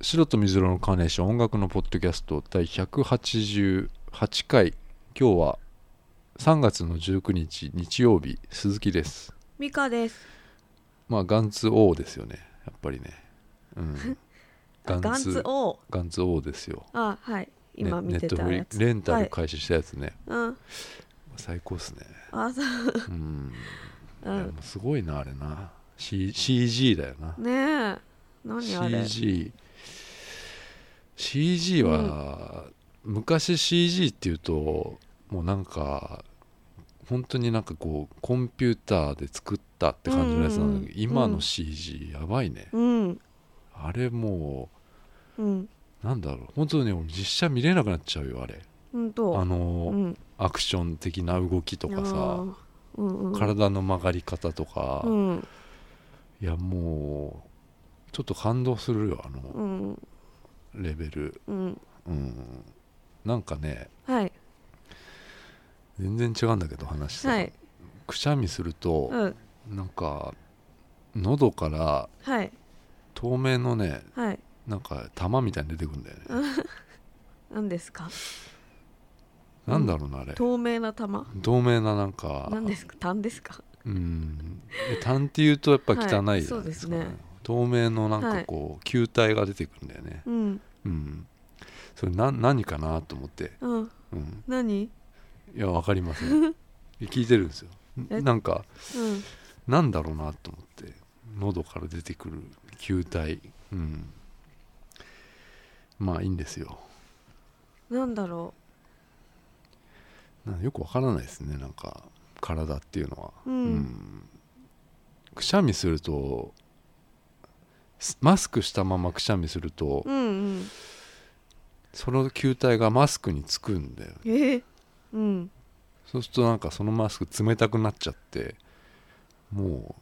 白と水色のカーネーション音楽のポッドキャスト第188回今日は3月の19日日曜日鈴木ですミカです。まあガンツ王ですよねやっぱりねうんあガンツ王。ガンツ王ですよあ、はい。今見てネネットフリたやつ。レンタはい。ル開始したやつね、うん。最高っすねあ、そう。うん、うんすごいなあれな、C、CG だよなねえ。何あれ。CG CG は、昔 CG っていうともうなんか本当になんかこうコンピューターで作ったって感じのやつなんだけど、うんうんうん今のうん CG やばいね、うん。あれもうん。うなんだろう本当に俺実写見れなくなっちゃうよあれ。あの、うん。アクション的な動きとかさ。うんうん。体の曲がり方とか、うん。いやもうちょっと感動するよあうのん。レベルうん。うんなんかねはい。全然違うんだけど話さ、はい。くしゃみすると、うん。なんか喉からはい。透明のねはい。なんか玉みたいに出てくるんだよね、何ですか？なんだろうなあれ透明な玉？透明ななんか何ですか？痰ですか？うんえ痰っていうとやっぱ汚いじゃないはいそうですね透明のなんかこう、球体が出てくるんだよねうん。うん。それな何かなと思って、うん。うん、何？いやわかりません。聞いてるんですよ。え？なんかうん。なんだろうなと思って喉から出てくる球体。うん。まあいいんですよ。なんだろなんよくわからないですねなんか体っていうのは。う。うん。くしゃみするとすマスクしたままくしゃみすると、うん。うん。その球体がマスクにつくんだよえー？うん。そうするとなんかそのマスク冷たくなっちゃっても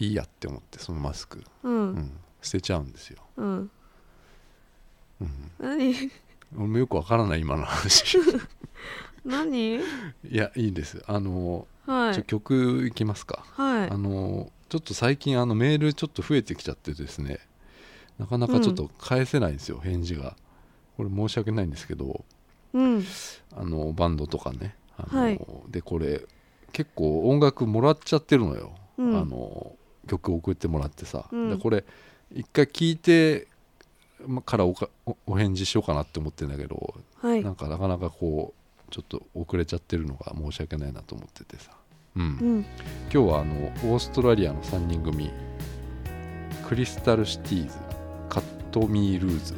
ういいやって思ってそのマスク、う。うんん、捨てちゃうんですよ、うん。うん、何？俺もよくわからない今の話 何？いやいいですあの、はい。曲いきますかはいあ。のちょっと最近あのメールちょっと増えてきちゃってですね。なかなかちょっと返せないんですよ、返事が。これ申し訳ないんですけど。うん。あのバンドとかね。あの、はい。でこれ結構音楽もらっちゃってるのよ、うん。あの曲送ってもらってさ、うん。でこれ一回聞いてまからおかおお返事しようかなって思ってるんだけど、はい。なんかなかなかこうちょっと遅れちゃってるのが申し訳ないなと思っててさ、うん。今日はあのオーストラリアの3人組クリスタルシティーズカットミールーズ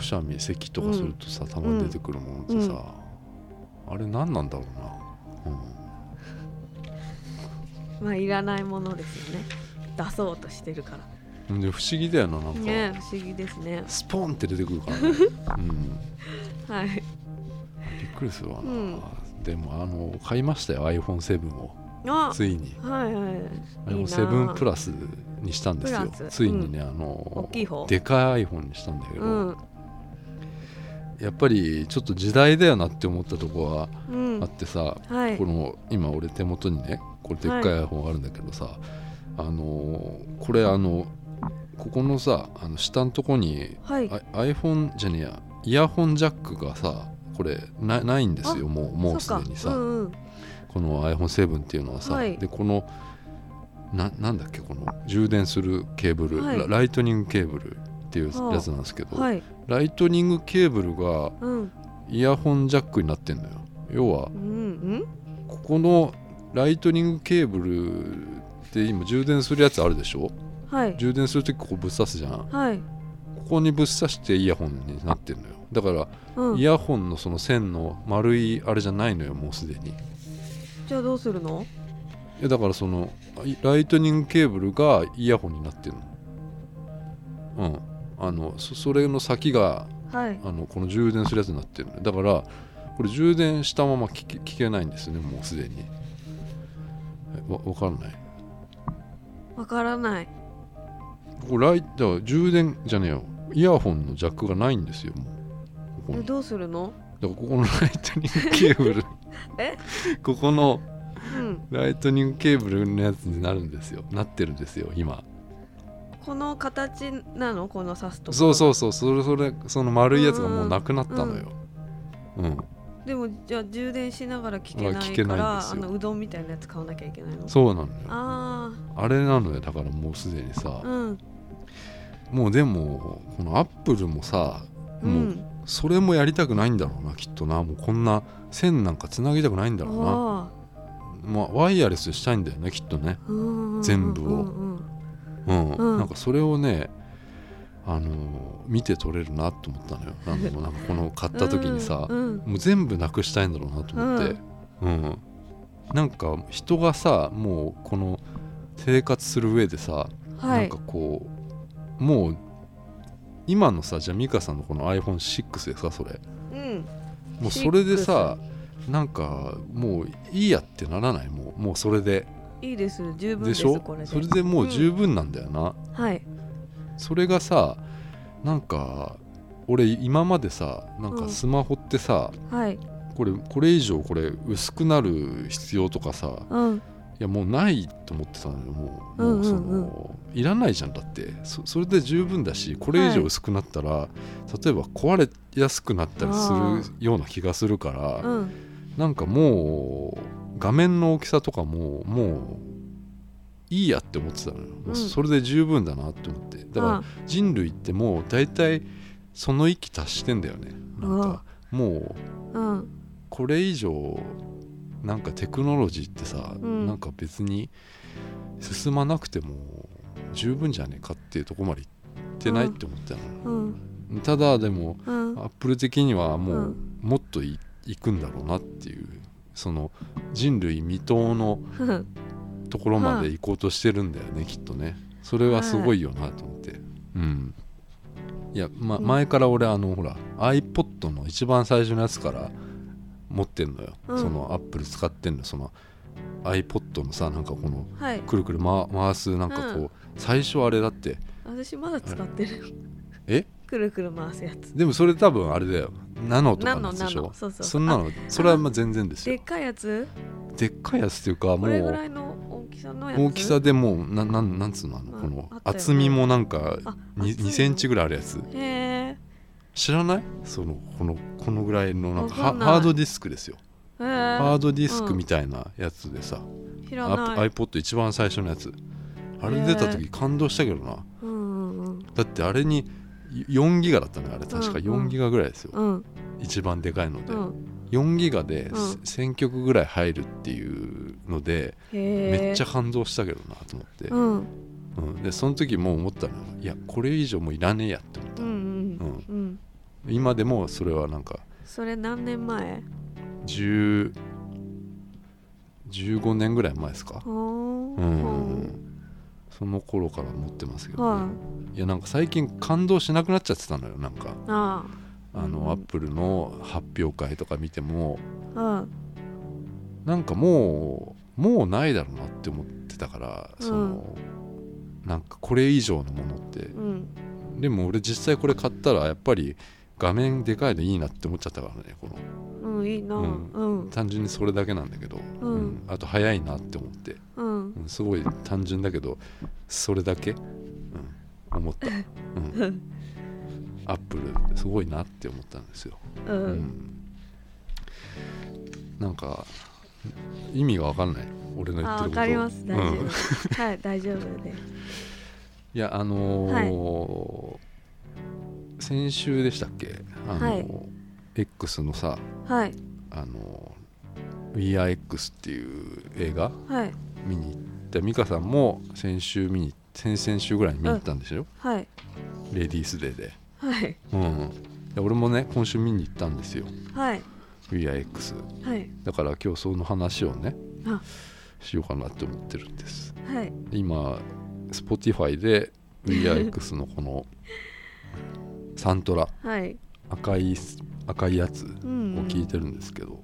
くしゃみ咳とかするとさ、たまに出てくるものってさ、あれ何なんだろうな、まあいらないものですよね。出そうとしてるから。うん、で不思議だよななんか、ね不思議ですね。スポンって出てくるからね、うん、はい。びっくりするわな、うん。でもあの買いましたよ iPhone7 を。あついに。はいはい。いいな iPhone7 プラスにしたんですよ。ついにね、あの大きい方？でかい iPhone にしたんだけど、うんやっぱりちょっと時代だよなって思ったとこはうん。あってさ、はい。この今俺手元にねこれでっかい iPhone あるんだけどさ、あのこれあのここのさあの下のとこにはい。あ iPhone じゃねえやイヤホンジャックがさこれなないんですよもうもうすでにさ、うんうん。この iPhone7 っていうのはさ、はい。でこのななんだっけこの充電するケーブル、ライトニングケーブルっていうはあやつなんですけど、はい。ライトニングケーブルがうん。イヤホンジャックになってんのよ。要はうんうん。ここのライトニングケーブルって今充電するやつあるでしょ？はい。充電するときここぶっ刺すじゃん。こはい。こにぶっ刺してイヤホンになってんのよ。だからうん。イヤホンのその線の丸いあれじゃないのよもうすでに。いじゃあどうするの？やだからそのいライトニングケーブルがイヤホンになってんの。うんあのそそれの先がはい。あのこの充電するやつになってるだからこれ充電したまま聞け聞けないんですねもうすでに。えわわからない？わからない。これライだから充電じゃねえよ。イヤホンのジャックがないんですよもう。ここどうするの？だからここのライトニングケーブル。え？ここのうん。ライトニングケーブルのやつになるんですよ。なってるんですよ今この形なの？この刺すとこそうそうそう。それそれその丸いやつがもうなくなったのよ。うん、でもじゃあ充電しながら聞けないからあのうどんみたいなやつ買わなきゃいけないの？そうなのよ。ああれなのよ。だからもうすでにさあ、うん。もうでもこのアップルもさうもうんそれもやりたくないんだろうなきっとな。もうこんな線なんかつなぎたくないんだろうな。あまあワイヤレスしたいんだよねきっとね。あうんうん全部をうんうんうん、うんなんかそれをねあのー見て取れるなと思ったのよ。なんかもうなんかこの買った時にさ、うんうん。もう全部なくしたいんだろうなと思って、うん。なんか人がさもうこの生活する上でさ、はい。なんかこうもう今のさじゃあ美香さんのこの iPhone6 ですかそれ。うん。もうそれでさなんかもういいやってならない？もうもうそれでいいです十分でしょ？これで。それでもう十分なんだよな、はい。それがさなんか俺今までさなんかうん。スマホってさ、はい。これこれ以上これ薄くなる必要とかさうん。いやもうないと思ってたのよもう,、そのいらないじゃんだって。そそれで十分だしこれ以上薄くなったら、例えば壊れやすくなったりするような気がするから、うん。なんかもう画面の大きさとかももういいやって思ってたのよ、もううんそれで十分だなって思って。だからあ人類ってもう大体その域達してんだよね。なんかもううん。これ以上なんかテクノロジーってさ、うん。なんか別に進まなくても十分じゃねえかっていうところまで行ってないって思ったの、うん。ただでもうん。アップル的にはもう、うん。もっといいくんだろうなっていうその人類未踏のうんところまで行こうとしてるんだよね、きっとね。それはすごいよなと思って、うん。いや、ま、うん前から俺あのほら iPod の一番最初のやつから持ってんのよ、うん。そのアップル使ってんのその iPod のさなんかこのはい。くるくる回回すなんかこう、うん。最初あれだって。私まだ使ってる。え？くるくる回すやつ。でもそれ多分あれだよナノとかでしょそうそう。そうんなのそれはまあ全然ですよ。でっかいやつ？でっかいやつっていうかもこれぐうらいの大きさのやつ？大きさでもうななんなんつうのあのあこの厚みもなんかあ 2, 厚いの？センチぐらいあるやつ。へえ。知らない？そのこのこのぐらいのなんかハハードディスクですよ。へハーえドディスクみたいなやつでさ、知らアない iPod 一番最初のやつ。あれ出た時感動したけどな。うんうんうん。だってあれに4ギガだったねあれ。確かうん。うん4ギガぐらいですよ、うん。一番でかいので、うん。4ギガでうん。1000曲ぐらい入るっていうので、めっちゃ感動したけどなと思って、うん。うん。でその時もう思ったのいやこれ以上もういらねえやって思ったうんうん。今でもそれはなんかそれ何年前？10 15年ぐらい前ですか。うんその頃から持ってますけど、ね、はい。やなんか最近感動しなくなっちゃってたのよなんか。ああ。の、うん。アップルの発表会とか見てもあなんかもうもうないだろうなって思ってたからその、なんかこれ以上のものって。うん。でも俺実際これ買ったらやっぱり画面でかいのいいなって思っちゃったからねこの。うんいいな。ううん。ん単純にそれだけなんだけど、うん。あと早いなって思って、うんうんすごい単純だけどそれだけ、うん、思った、うん、アップルすごいなって思ったんですよ、ううん。ん、なんか意味が分かんない。俺の言ってること。あわかります。大丈うん夫。はい大丈夫で。すいやあのー先週でしたっけ？あのーはい。X のさはい。あの「WeAreX」っていう映画？はい見に行って美香さんも先週見に先々週ぐらいに見に行ったんですよ、はい。レディースデーで、はい。うん、で俺もね今週見に行ったんですよ。はい「WeAreX はい」だから今日その話をねあ。しようかなって思ってるんです。はい。今 Spotify で WeAreX のこのサントラ。はい。赤い赤いやつをうん。聞いてるんですけど、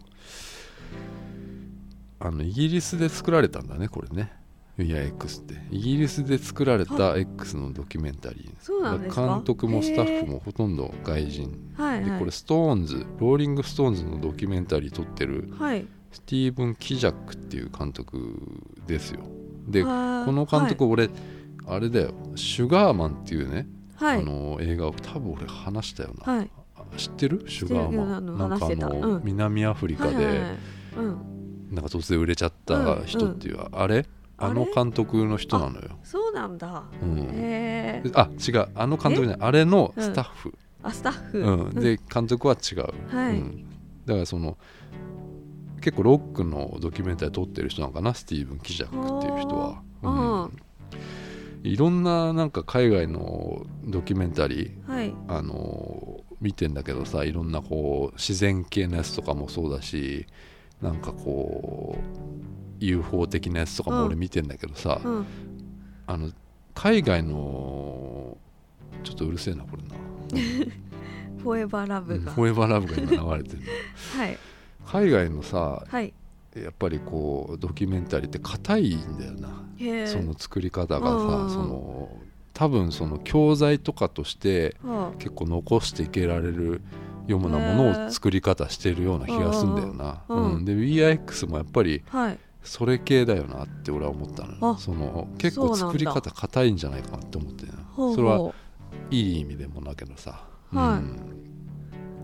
あのイギリスで作られたんだねこれね。 We Are X って。イギリスで作られた X のドキュメンタリー監督もスタッフもほとんど外人。はいはい。でこれストーンズローリング・ストーンズのドキュメンタリー撮ってるはい。スティーブン・キジャックっていう監督ですよ。でここの監督、俺あれだよ「シュガーマン」っていうね、はい。あの映画を多分俺話したよな、知ってる？シュガーマン。なんかあの、うん。南アフリカで、はいはいはい。うんなんか突然売れちゃった人っていう、あれ？あの監督の人なのよ、そうなんだ。うん、へえ。あ違う。あの監督じゃない。あれのスタッフ、あスタッフ。うん。で監督は違う、はい。うん。だからその結構ロックのドキュメンタリー撮ってる人なのかな？スティーブン・キジャックっていう人は、うんうん。いろんななんか海外のドキュメンタリーはい。あの見てんだけどさいろんなこう自然系のやつとかもそうだしなんかこう UFO 的なやつとかも俺見てんだけどさ、うん。あの海外のちょっとうるせえなこれな。フォーエバーラうんブがフォーエバーラブが今流れてるの。はい。海外のさはい。やっぱりこうドキュメンタリーって硬いんだよな、その作り方がさ、うんうんうん。その多分その教材とかとしては結構残していけられるようなものを作り方してるような気がするんだよな、うん。で WeIX もやっぱりあはい。それ系だよなって俺は思ったのその結構作り方硬いんじゃないかなって思ってそれはいい意味でもだけどさ、はい。うん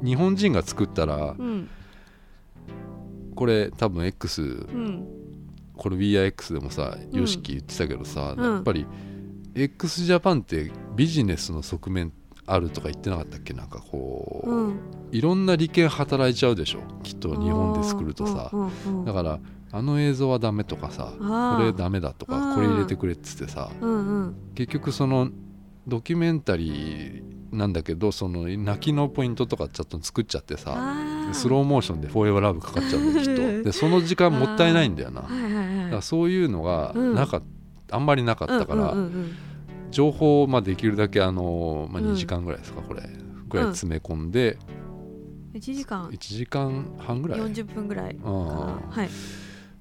日本人が作ったらうん。これ多分 X うん。これ WeIX でもさうん。YOSHIKI 言ってたけどさ、うん。やっぱり x ジャパンってビジネスの側面あるとか言ってなかったっけ？なんかこう、うん。いろんな利権働いちゃうでしょ？きっと日本で作るとさ、うんうんうんだからあの映像はダメとかさこれダメだとかこれ入れてくれっつってさうんうん。結局そのドキュメンタリーなんだけどその泣きのポイントとかちょっと作っちゃってさスローモーションで「フォーエバーラブ」かかっちゃうんだよきっと。でその時間もったいないんだよな。だかはいはいはいらそういうのがうんなかっあんまりなかったから、うんうんうん情報をまあできるだけあの、まあ、うん。2時間ぐらいですか、これ。ぐらい詰め込んで、うん、1時間。1時間半ぐらい？だ40分ぐらいかな。あはい。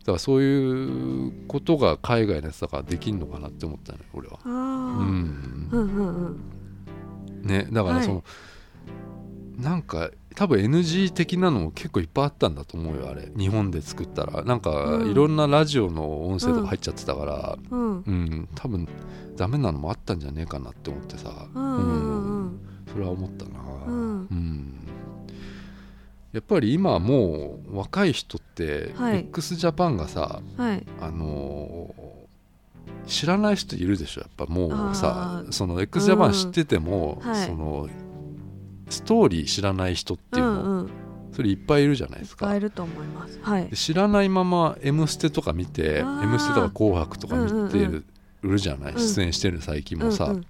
からそういうことが海外のやつだからできんのかなって思ったのよ俺は。うん。うんうんうん。ねだからその、なんか多分 NG 的なのも結構いっぱいあったんだと思うよあれ。日本で作ったら。なんかうん。いろんなラジオの音声とか入っちゃってたからうん。うん、多分ダメなのもあったんじゃねえかなって思ってさ、うんそれは思ったな。うん。うん。やっぱり今もう若い人って、はい。X ジャパンがさはい。あのー知らない人いるでしょやっぱもうさ。その x ジャパン知ってても、うん。はい。そのストーリー知らない人っていうの、うんうん。それいっぱいいるじゃないですか。使えると思います。はい。で知らないまま「M ステ」とか見て「あー。M ステ」とか「紅白」とか見てるじゃない？うん。出演してる最近もさ、うんうん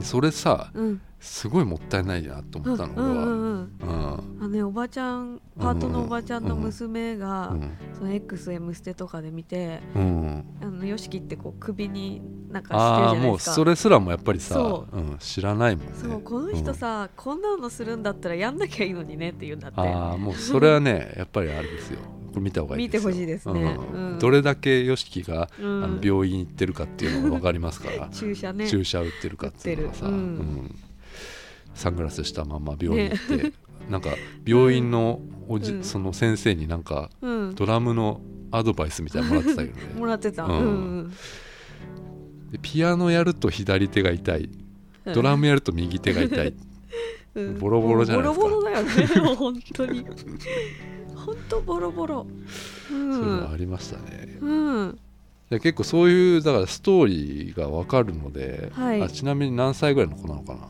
それさうん。すごいもったいないなと思ったのうんうんうんうん。あねおばちゃんパートのおばちゃんの娘が、うんその XM ステとかで見てうん。あの YOSHIKI ってこう首になんかしてるじゃないですか。それすらもやっぱりさそ、う。ん、知らないもんね。そうこの人さ、こんなのするんだったらやんなきゃいいのにねって言うんだって。ああもうそれはねやっぱりあれですよこれ見た方がいいですよ。見てほしいですね。うんうんどれだけ YOSHIKI が、うん。あの病院行ってるかっていうのが分かりますから。注射ね。注射打ってるかっていうのがさ、うん。うん。サングラスしたまま病院行って、なんか病院のおじ、うん。その先生になんかうん。ドラムのアドバイスみたいなのもらってたけどね。もらってた、うん。うんでピアノやると左手が痛い。うん。ドラムやると右手が痛い。うん。ボロボロじゃないですか。ボロボロだよね。本当に本当ボロボロ。うそういうのあん、りましたね、うん、で結構そういうだからストーリーが分かるので、はい。あちなみに何歳ぐらいの子なのかな？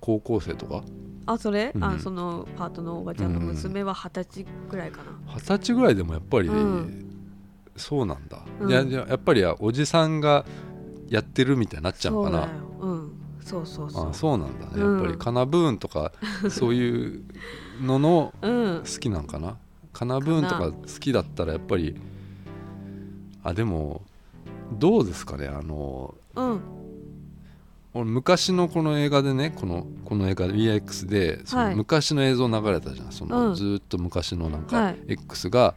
高校生とか？あそれ、うん。あそのパートのおばちゃんの娘は二十歳ぐらいかな、二十歳ぐらいでもやっぱり、うん。そうなんだ、うん。いやいややっぱりおじさんがやってるみたいになっちゃうのかな？そうだよ。うん。そうそうそう。あそうなんだね、うん。やっぱりカナブーンとかそういうのの うん。好きなんかな？カナブーンとか好きだったらやっぱりあでもどうですかねあのうん。俺昔のこの映画でねこのこの映画 VX でそのはい。昔の映像流れたじゃん。その、うん。ずーっと昔のなんはかい。X が、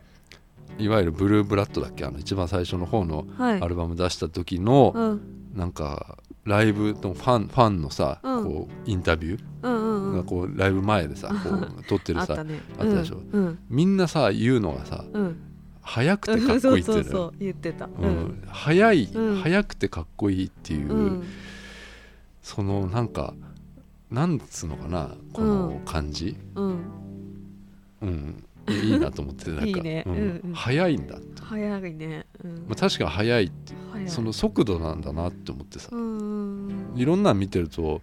い、わゆるブルーブラッドだっけ？あの一番最初の方のはい。アルバム出した時の、うん。なんかライブのファンファンのさ、うん。こうインタビュうんうんうん。ーがこうライブ前でさ、こう 撮ってるさあったね。あったでしょ？うん。うん。みんなさ言うのがさうん。速くてかっこいいって そう言ってた。ううん。ん、速い、うん。速くてかっこいいっていう、うん。そのなんかなんつうのかなこの感じ、うん。うんいいなと思ってなんか。ね。うん。うんうん。速いんだ、早いね。うん。まあ、確かに速いって早い。その速度なんだなって思ってさ。うんいろんなの見てると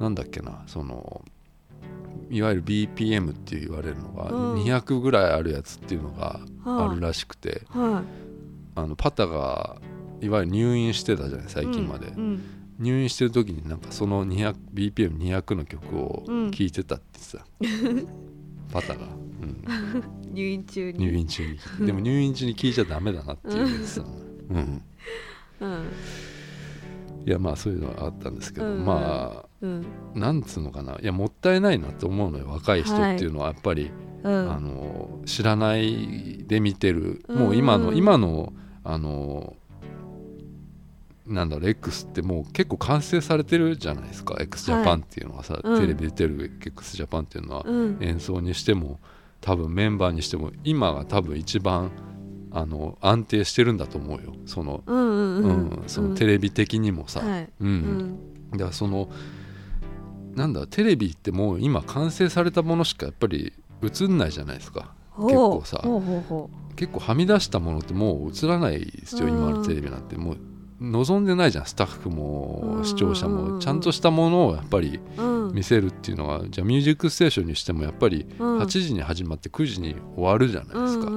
なんだっけなそのいわゆる BPM って言われるのがうん。200ぐらいあるやつっていうのがあ。るらしくて、はあのパタがいわゆる入院してたじゃないい最近まで、うん入院してる時になんかその BPM200 の曲をうん。聴いてたってさ、パタが、うん、入院中に。入院中に。でも入院中に聴いちゃダメだなっていうやつさ、うん、うん。いやまあそういうのはあったんですけど、うん。まうん。あなんつうのかな。いやもったいないなって思うのよ若い人っていうのはやっぱり、うん。あの知らないで見てる、うん。もう今の今のあのなんだろう X ってもう結構完成されてるじゃないですか。X ジャパンっていうのはさ、うん。テレビ出てる x ジャパンっていうのは、うん。演奏にしても多分メンバーにしても今が多分一番あの安定してるんだと思うよ。その,、うんうんううんんそのテレビ的にもさ、はい。うん。うん。だからそのなんだテレビってもう今完成されたものしかやっぱり映んないじゃないですか。結構さ。結構はみ出したものってもう映らないですようん。今のテレビなんて。もう望んでないじゃん。スタッフもうん視聴者も。ちゃんとしたものをやっぱり見せるっていうのがじゃあ「ミュージックステーション」にしてもやっぱりうん。8時に始まって9時に終わるじゃないですか、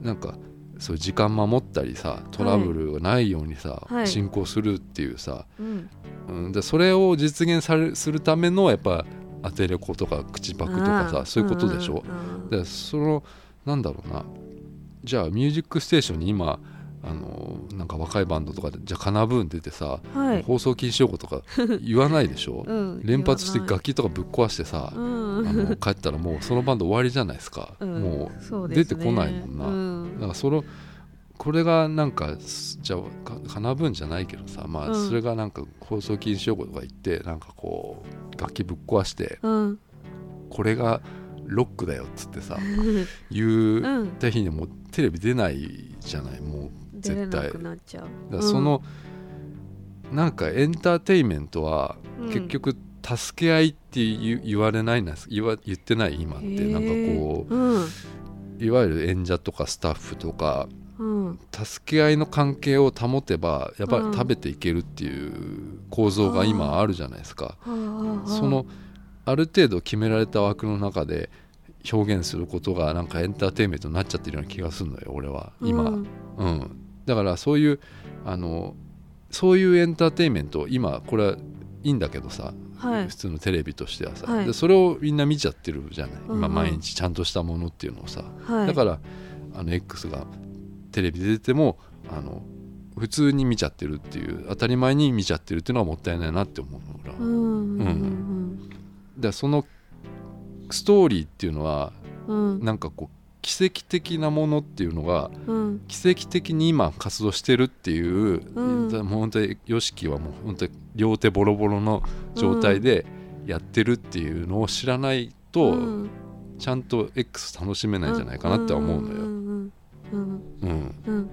なんかそういう時間守ったりさトラブルがないようにさ、はい。進行するっていうさ、うん。うん、でそれを実現されするためのやっぱアテレコとか口パクとかさんそういうことでしょ、でそのなんだろうな。じゃあ「ミュージックステーション」に今あのなんか若いバンドとかでじゃあカナブーン出てさ、はい。放送禁止用語とか言わないでしょ、うん連発して楽器とかぶっ壊してさ、うん。あの帰ったらもうそのバンド終わりじゃないですか、うんもそう出てこないもんな。だからそのこれがなんかすじゃあかカナブーンじゃないけどさまあうん。それがなんか放送禁止用語とか言ってなんかこう楽器ぶっ壊してうん。これがロックだよっつってさ 言ううんた日にもうテレビ出ないじゃないもう絶対くなっちゃう。だその、なんかエンターテインメントはうん。結局助け合いって言言われないな言わ言ってない？今って。なんかこううん。ういわゆる演者とかスタッフとかうん。助け合いの関係を保てばやっぱりうん。食べていけるっていう構造が今あるじゃないですか。そのある程度決められた枠の中で表現することがなんかエンターテインメントになっちゃってるような気がするのよ俺は。今、うん。うん、だからそういうあのそういうエンターテインメント今これはいいんだけどさ、はい。普通のテレビとしてはさ、はい。でそれをみんな見ちゃってるじゃない、うんうん。今毎日ちゃんとしたものっていうのをさ、はい。だからあの X がテレビで出てもあの普通に見ちゃってるっていう当たり前に見ちゃってるっていうのはもったいないなって思うの俺は、うんうんでそのストーリーっていうのはうんうん。なんかこう奇跡的なものっていうのがうん。奇跡的に今活動してるっていう、うん。もう本当に YOSHIKI はもう本当に両手ボロボロの状態でやってるっていうのを知らないと、うん。ちゃんと X 楽しめないんじゃないかなって思うのよ。んうん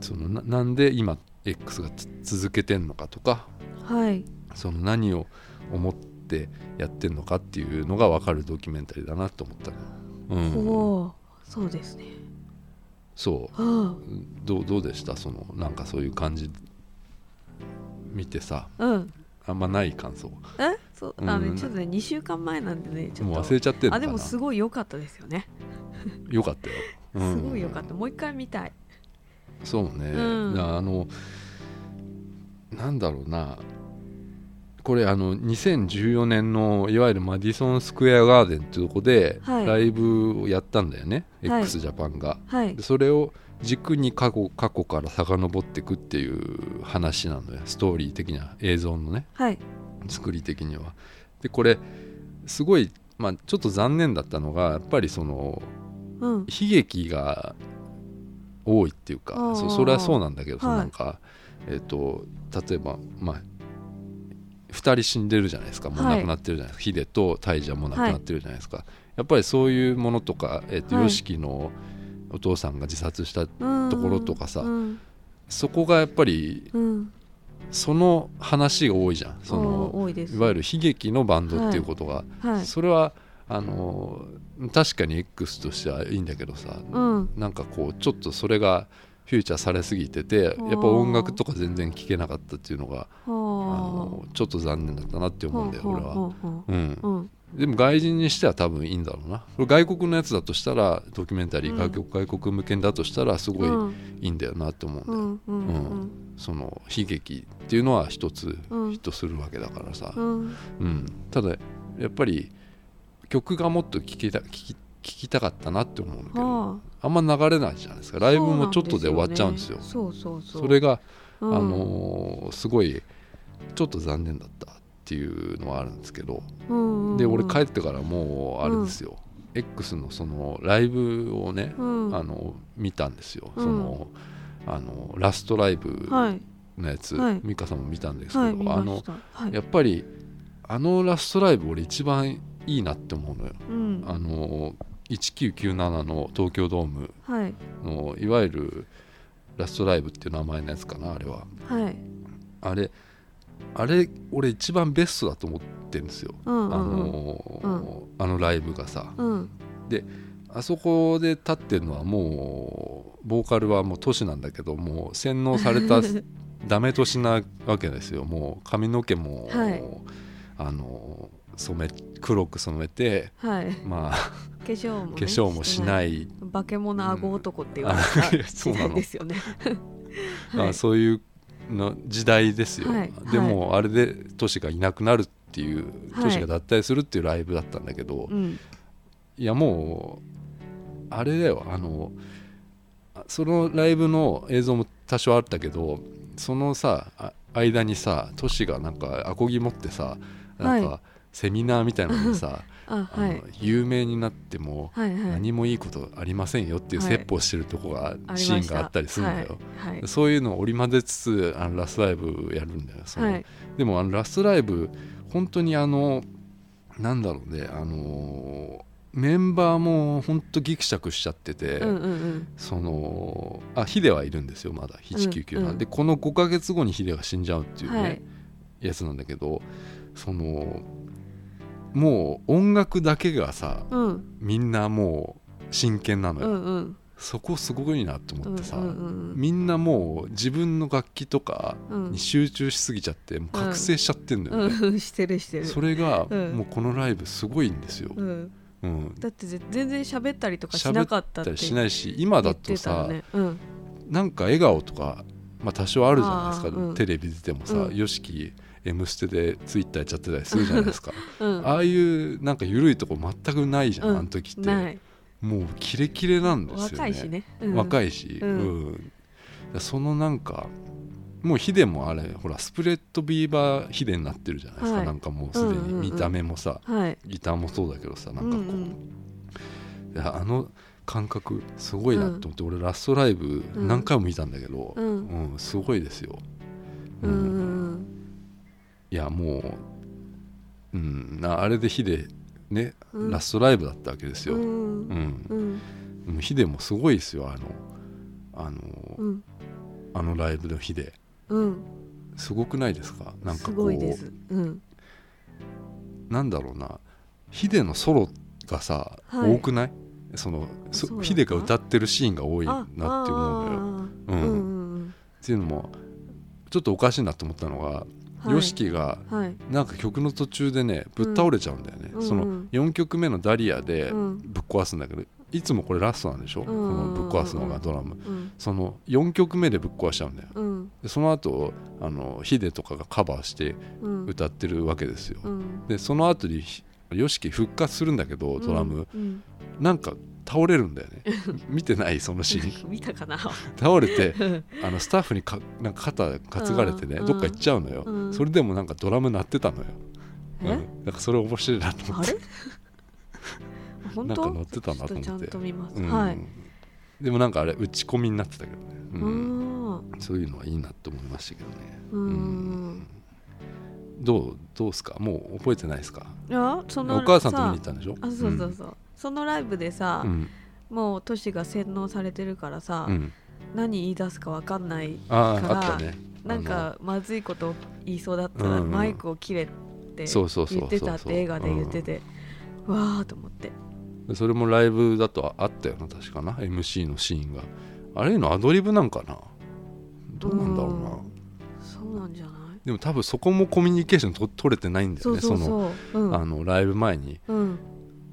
そのななんで今 X がつ続けてんのかとかはい。その何を思ってやってんのかっていうのが分かるドキュメンタリーだなと思ったの、うん、おおそう。ですね。そう。はどうどうでした？そのなんかそういう感じ見てさ。あうん。あんまない感想。え？そう。あうん。のちょっとね2週間前なんでねちょっと。もう忘れちゃってるのかな。あでもすごい良かったですよね。よかったよ、うん。すごい良かった。もう一回見たい。そうね、うん。あのなんだろうなこれあの2014年のいわゆるマディソンスクエアガーデンっていうとこではい。ライブをやったんだよね、はい。x ジャパンが。はい。でそれを軸に過去過去から遡っていくっていう話なのよストーリー的な映像のね。はい。作り的には。でこれすごい、まあ、ちょっと残念だったのがやっぱりそのうん。悲劇が多いっていうかそそれはそうなんだけど、はい。なんか、えっと例えばまあ2人死んでるじゃないですか。もうはい。亡くなってるじゃないですか、ヒデとタイジャも亡くなってるじゃないですか、やっぱりそういうものとか、えっとはい。YOSHIKI のお父さんが自殺したうんところとかさうんそこがやっぱりうん。その話が多いじゃん。そのいわゆる悲劇のバンドっていうことが、はい。それはあの確かに X としてはいいんだけどさ、うん。なんかこうちょっとそれがフューチャーされすぎててやっぱ音楽とか全然聴けなかったっていうのがあはのちょっと残念だったなってあ思うんだよ俺は、はうん。でも外人にしては多分いいんだろうな。外国のやつだとしたらドキュメンタリーうん。外国向けだとしたらすごいうん。いいんだよなって思うんだよ、うんうんうん。その悲劇っていうのは一つうん。ヒットするわけだからさ、うん。うん、ただやっぱり曲がもっと聴きた聴き聴きたかったなって思うんだけどはあ。んま流れないじゃないですか。あライブもちょっとで終わっちゃうんですよ。そうそうそうそれが、うん。あのーすごいちょっと残念だったっていうのはあるんですけど、うんうんで俺帰ってからもうあれですよ、X のそのライブをね、うん。あの見たんですよ、うん。そのあのラストライブはい。のやつ、はい。美香さんも見たんですけど、はい見あのはい。やっぱりあのラストライブ俺一番いいなって思うのよ。うん。あの1997の東京ドームはい。のいわゆるラストライブっていう名前のやつかなあれは。はい。あれあれ俺一番ベストだと思ってるんですよ、あうんうんうん。のあのライブがさ。うん。あそこで立ってるのはもうボーカルはもう都市なんだけどもう洗脳された ダメ年なわけですよ。もう髪の毛も、はい。あの染め黒く染めてはい。まあ化粧もね化粧もしない。い、化け物顎男って言われあた時代ですよね。ま あ、そういうの時代ですよ、はい。でもあれでトシがいなくなるっていうはい。トシが脱退するっていうライブだったんだけど、うん。いやもうあれだよ。あのあそのライブの映像も多少あったけどそのさあ間にさトシがなんかアコギ持ってさなんか、はセミナーみたいなのでさ、ああのはい有名になってもはいはい。何もいいことありませんよっていうはい説法してるとこが、ありまシーンがあったりするんだよ、はいはい。そういうのを織り交ぜつつあのラストライブやるんだよその。はい。でもあのラストライブ本当にあのなんだろうねあのメンバーも本当ギクシャクしちゃってて、うんうんうん。そのあヒデはいるんですよまだ199なん、うん。うんでこの5ヶ月後にヒデが死んじゃうっていうね、はい。やつなんだけどそのもう音楽だけがさうん。みんなもう真剣なのうよ、んうん。そこすごいなと思ってさ、うんうんみんなもう自分の楽器とかうん。に集中しすぎちゃってもう覚醒しちゃってんだよね、うん。してるしてる。それがうん。もうこのライブすごいんですよ、うん。うん、だってぜ全然喋ったりとかしなかったってだったりしないし今だとさ、よね。うん。なんか笑顔とか、まあ、多少あるじゃないですか、うん。テレビ出てもさうん。YOSHIKI、「M ステ」でツイッターやっちゃってたりするじゃないですか。うん。ああいうなんか緩いとこ全くないじゃん、うん。あの時って。もうキレキレなんですよね。若いしね、うん。若いし、うん。うん。そのなんかもうヒデもあれほらスプレッドビーバーヒデになってるじゃないですか、はい。なんかもうすでうんうんうん。に見た目もさ、はい。ギターもそうだけどさなんかこう、うんうん。いやあの感覚すごいなと思って、俺ラストライブうん。何回も見たんだけど、うん。うんすごいですよ、うん。うんいやもう、うん、なあれでヒデね、うん。ラストライブだったわけですよ、ううん。ん。うんヒデもすごいですよあのあの,、うん。あのライブのヒデ。うん。すごくないですか？なんかすこううん。なんだろうな。ヒデのソロがさ、はい。多くない？そのそヒデが歌ってるシーンが多いなあって思うのよ。あうん。ー。うんうん。っていうのもちょっとおかしいなと思ったのが、はい。YOSHIKI がはい。なんか曲の途中でねぶっ倒れちゃうんだよね、うんそのうん4曲目の「ダリア」でうん。ぶっ壊すんだけどいつもこれラストなんでしょ、ん。このぶっ壊すのがドラム。うんその4曲目でぶっ壊しちゃうんだよ。うん。でその後あのヒデとかがカバーしてうん。歌ってるわけですよ、うん。でその後に YOSHIKI 復活するんだけどドラム、うん。なんか倒れるんだよね。見てないそのシーン。見たかな。倒れてあのスタッフにかなんか肩担がれてね、うん。どっか行っちゃうのよ、うん。それでもなんかドラム鳴ってたのよ、うん、えだからそれ面白いなと思って。なんか乗ってたなと思って。ちょっとちゃんと見ます、うん。はい。でもなんかあれ打ち込みになってたけどね、ううんんそういうのはいいなって思いましたけどね、うん。どうどうですか？もう覚えてないですか？いやそのお母さんと見に行さったんでしょ？あそうそうそう、そのライブでさ、うん。もうトシが洗脳されてるからさ、うん、何言い出すかわかんないあからね。なんかまずいこと言いそうだったら、マイクを切れってそうそうそう言ってたって映画で言ってて、わーと思って。でそれもライブだとあったよな確かな。MC のシーンが。あれのアドリブなんかな？どうなんだろうな、うん。そうなんじゃない？でも多分そこもコミュニケーションと取れてないんだよねそうそうのうん。あのライブ前に。うん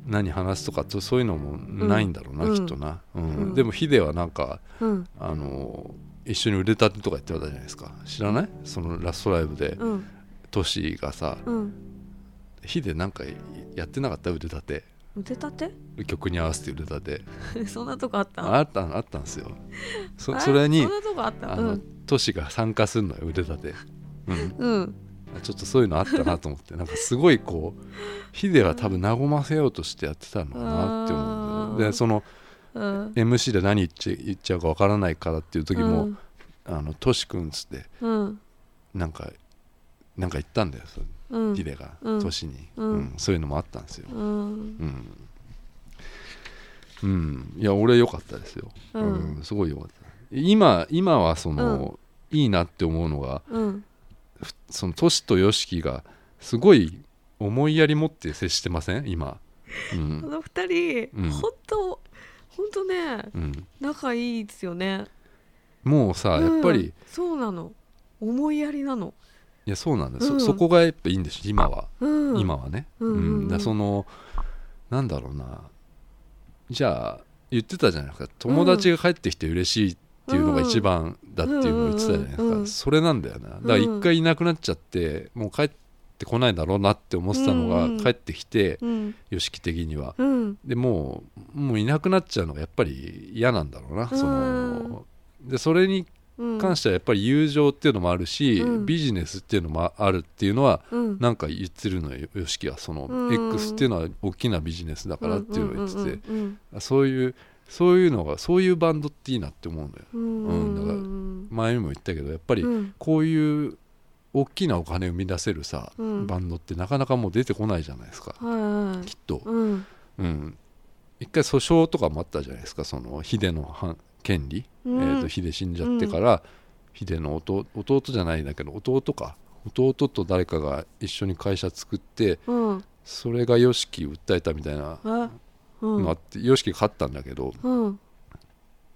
何話すとかとそういうのもないんだろうな、うん。きっとな、うん。うん。でもヒデはなんかうん。あの一緒に腕立てとか言ってたじゃないですか。知らない？そのラストライブで。うん。トシがさうん。ヒデなんかやってなかった？腕立て。腕立て？曲に合わせて腕立て。そんなとこあったあったあったんですよ。そあそれにそんなとこあった？あのうんトシが参加するのよ腕立て、うん、うんちょっとそういうのあったなと思って。なんかすごいこうヒデは多分和ませようとしてやってたのかなって思うでそのうん。MC で何言っちゃ言っちゃうかわからないからっていう時も、うん。あのトシ君っつってうん。なんかなんか言ったんだよそうん。ヒデが、うん。トシに、うん。うん。そういうのもあったんですよ。うん。うん、うん、いや俺良かったですよ、うん。すごい良かった。今今はその、いいなって思うのがうんそのトシとヨシキがすごい思いやり持って接してません？今、うん。この二人うん。本当本当ねうん、仲いいですよね。もうさやっぱり、うんいそうなの。思いやりなの。やそうなんだ、うん。そそこがやっぱいいんでしょ今は、うん。今はね、うんうんうん。だそのなんだろうな。じゃあ言ってたじゃないですか。友達が帰ってきて嬉しいっていうのが一番だっていうのを言ってたじゃないですか、うんうん。それなんだよな。だから一回いなくなっちゃってもう帰ってこないだろうなって思ってたのがうん。うん帰ってきてうん。良樹的には。うん。でもうもういなくなっちゃうのがやっぱり嫌なんだろうな、そのでそれにうん。関してはやっぱり友情っていうのもあるし、うん。ビジネスっていうのもあるっていうのはうん。なんか言ってるのよ YOSHIKI は。そのうん。X っていうのは大きなビジネスだからっていうのを言ってて、うん。そういうそういうのがそういうバンドっていいなって思うんだよ。うん。うんだからうん。前にも言ったけどやっぱりうん。こういう大きなお金を生み出せるさ、うん。バンドってなかなかもう出てこないじゃないですか、はいはいきっと、うん。うん、一回訴訟とかもあったじゃないですかそのヒデの反権利、うん。えー、とヒデ死んじゃってから、ヒデの弟弟じゃないんだけど弟か。弟と誰かが一緒に会社作ってうん。それが YOSHIKI 訴えたみたいなのあって YOSHIKI が勝ったんだけどうん。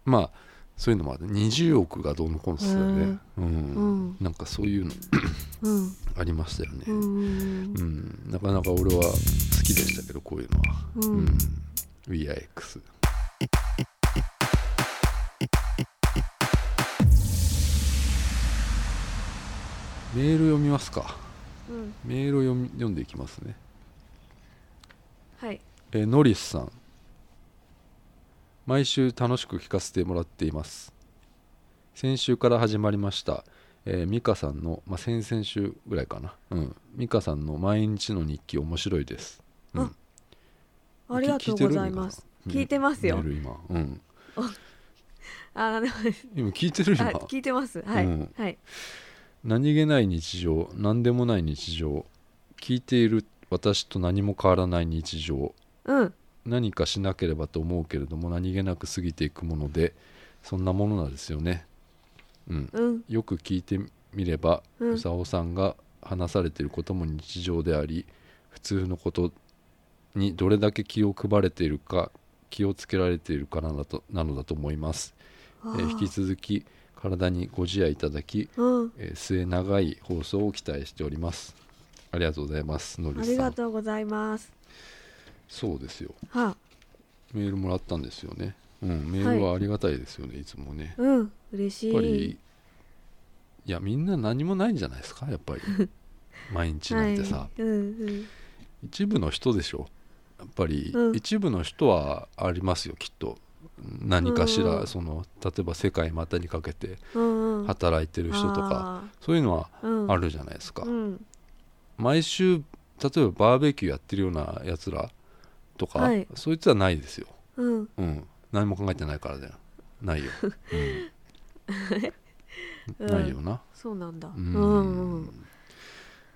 まあそういうのもあって20億がどうのこうのってよね、うん。うん。なんかそういうのうん。ありましたよね、うんうんなかなか俺は好きでしたけどこういうのは、ううん。ん WeAreX メール読みますか。うん。メールを読み読んでいきますね。はいえーノリスさん。毎週楽しく聞かせてもらっています。先週から始まりました、えー、ミカさんの、まあ、先々週ぐらいかな。うん。ミカさんの毎日の日記面白いです、うん。あありがとうございます。聞いてますよ。今。うん。あでも今聞いてる今。あ聞いてます。はい、うん。はい。何気ない日常何でもない日常聞いている私と何も変わらない日常うん。何かしなければと思うけれども何気なく過ぎていくものでそんなものなんですよね。うん。うん。よく聞いてみればうん。うさおさんが話されていることも日常であり普通のことにどれだけ気を配れているか気をつけられているかなのだとなのだと思います、えあー。引き続き体にご自愛いただき、うん。えー末長い放送を期待しております。ありがとうございますのありがりさんとうございますそうですよ。はメールもらったんですよね。うんメールはありがたいですよね、い、つもね。うん嬉しい。やっぱりいやみんな何もないんじゃないですかやっぱり。毎日なんてさ、はい、うんうん。一部の人でしょ。やっぱり、うん。一部の人はありますよきっと。何かしら、うんうん。その例えば世界股にかけてうんうん。働いてる人とか、そういうのはあるじゃないですか、うん。毎週例えばバーベキューやってるようなやつらとか、はい。そいつはないですよ、うん。うん、何も考えてないからだよ。ないよ、うん、ないよな。そうなんだ。ううんんうん。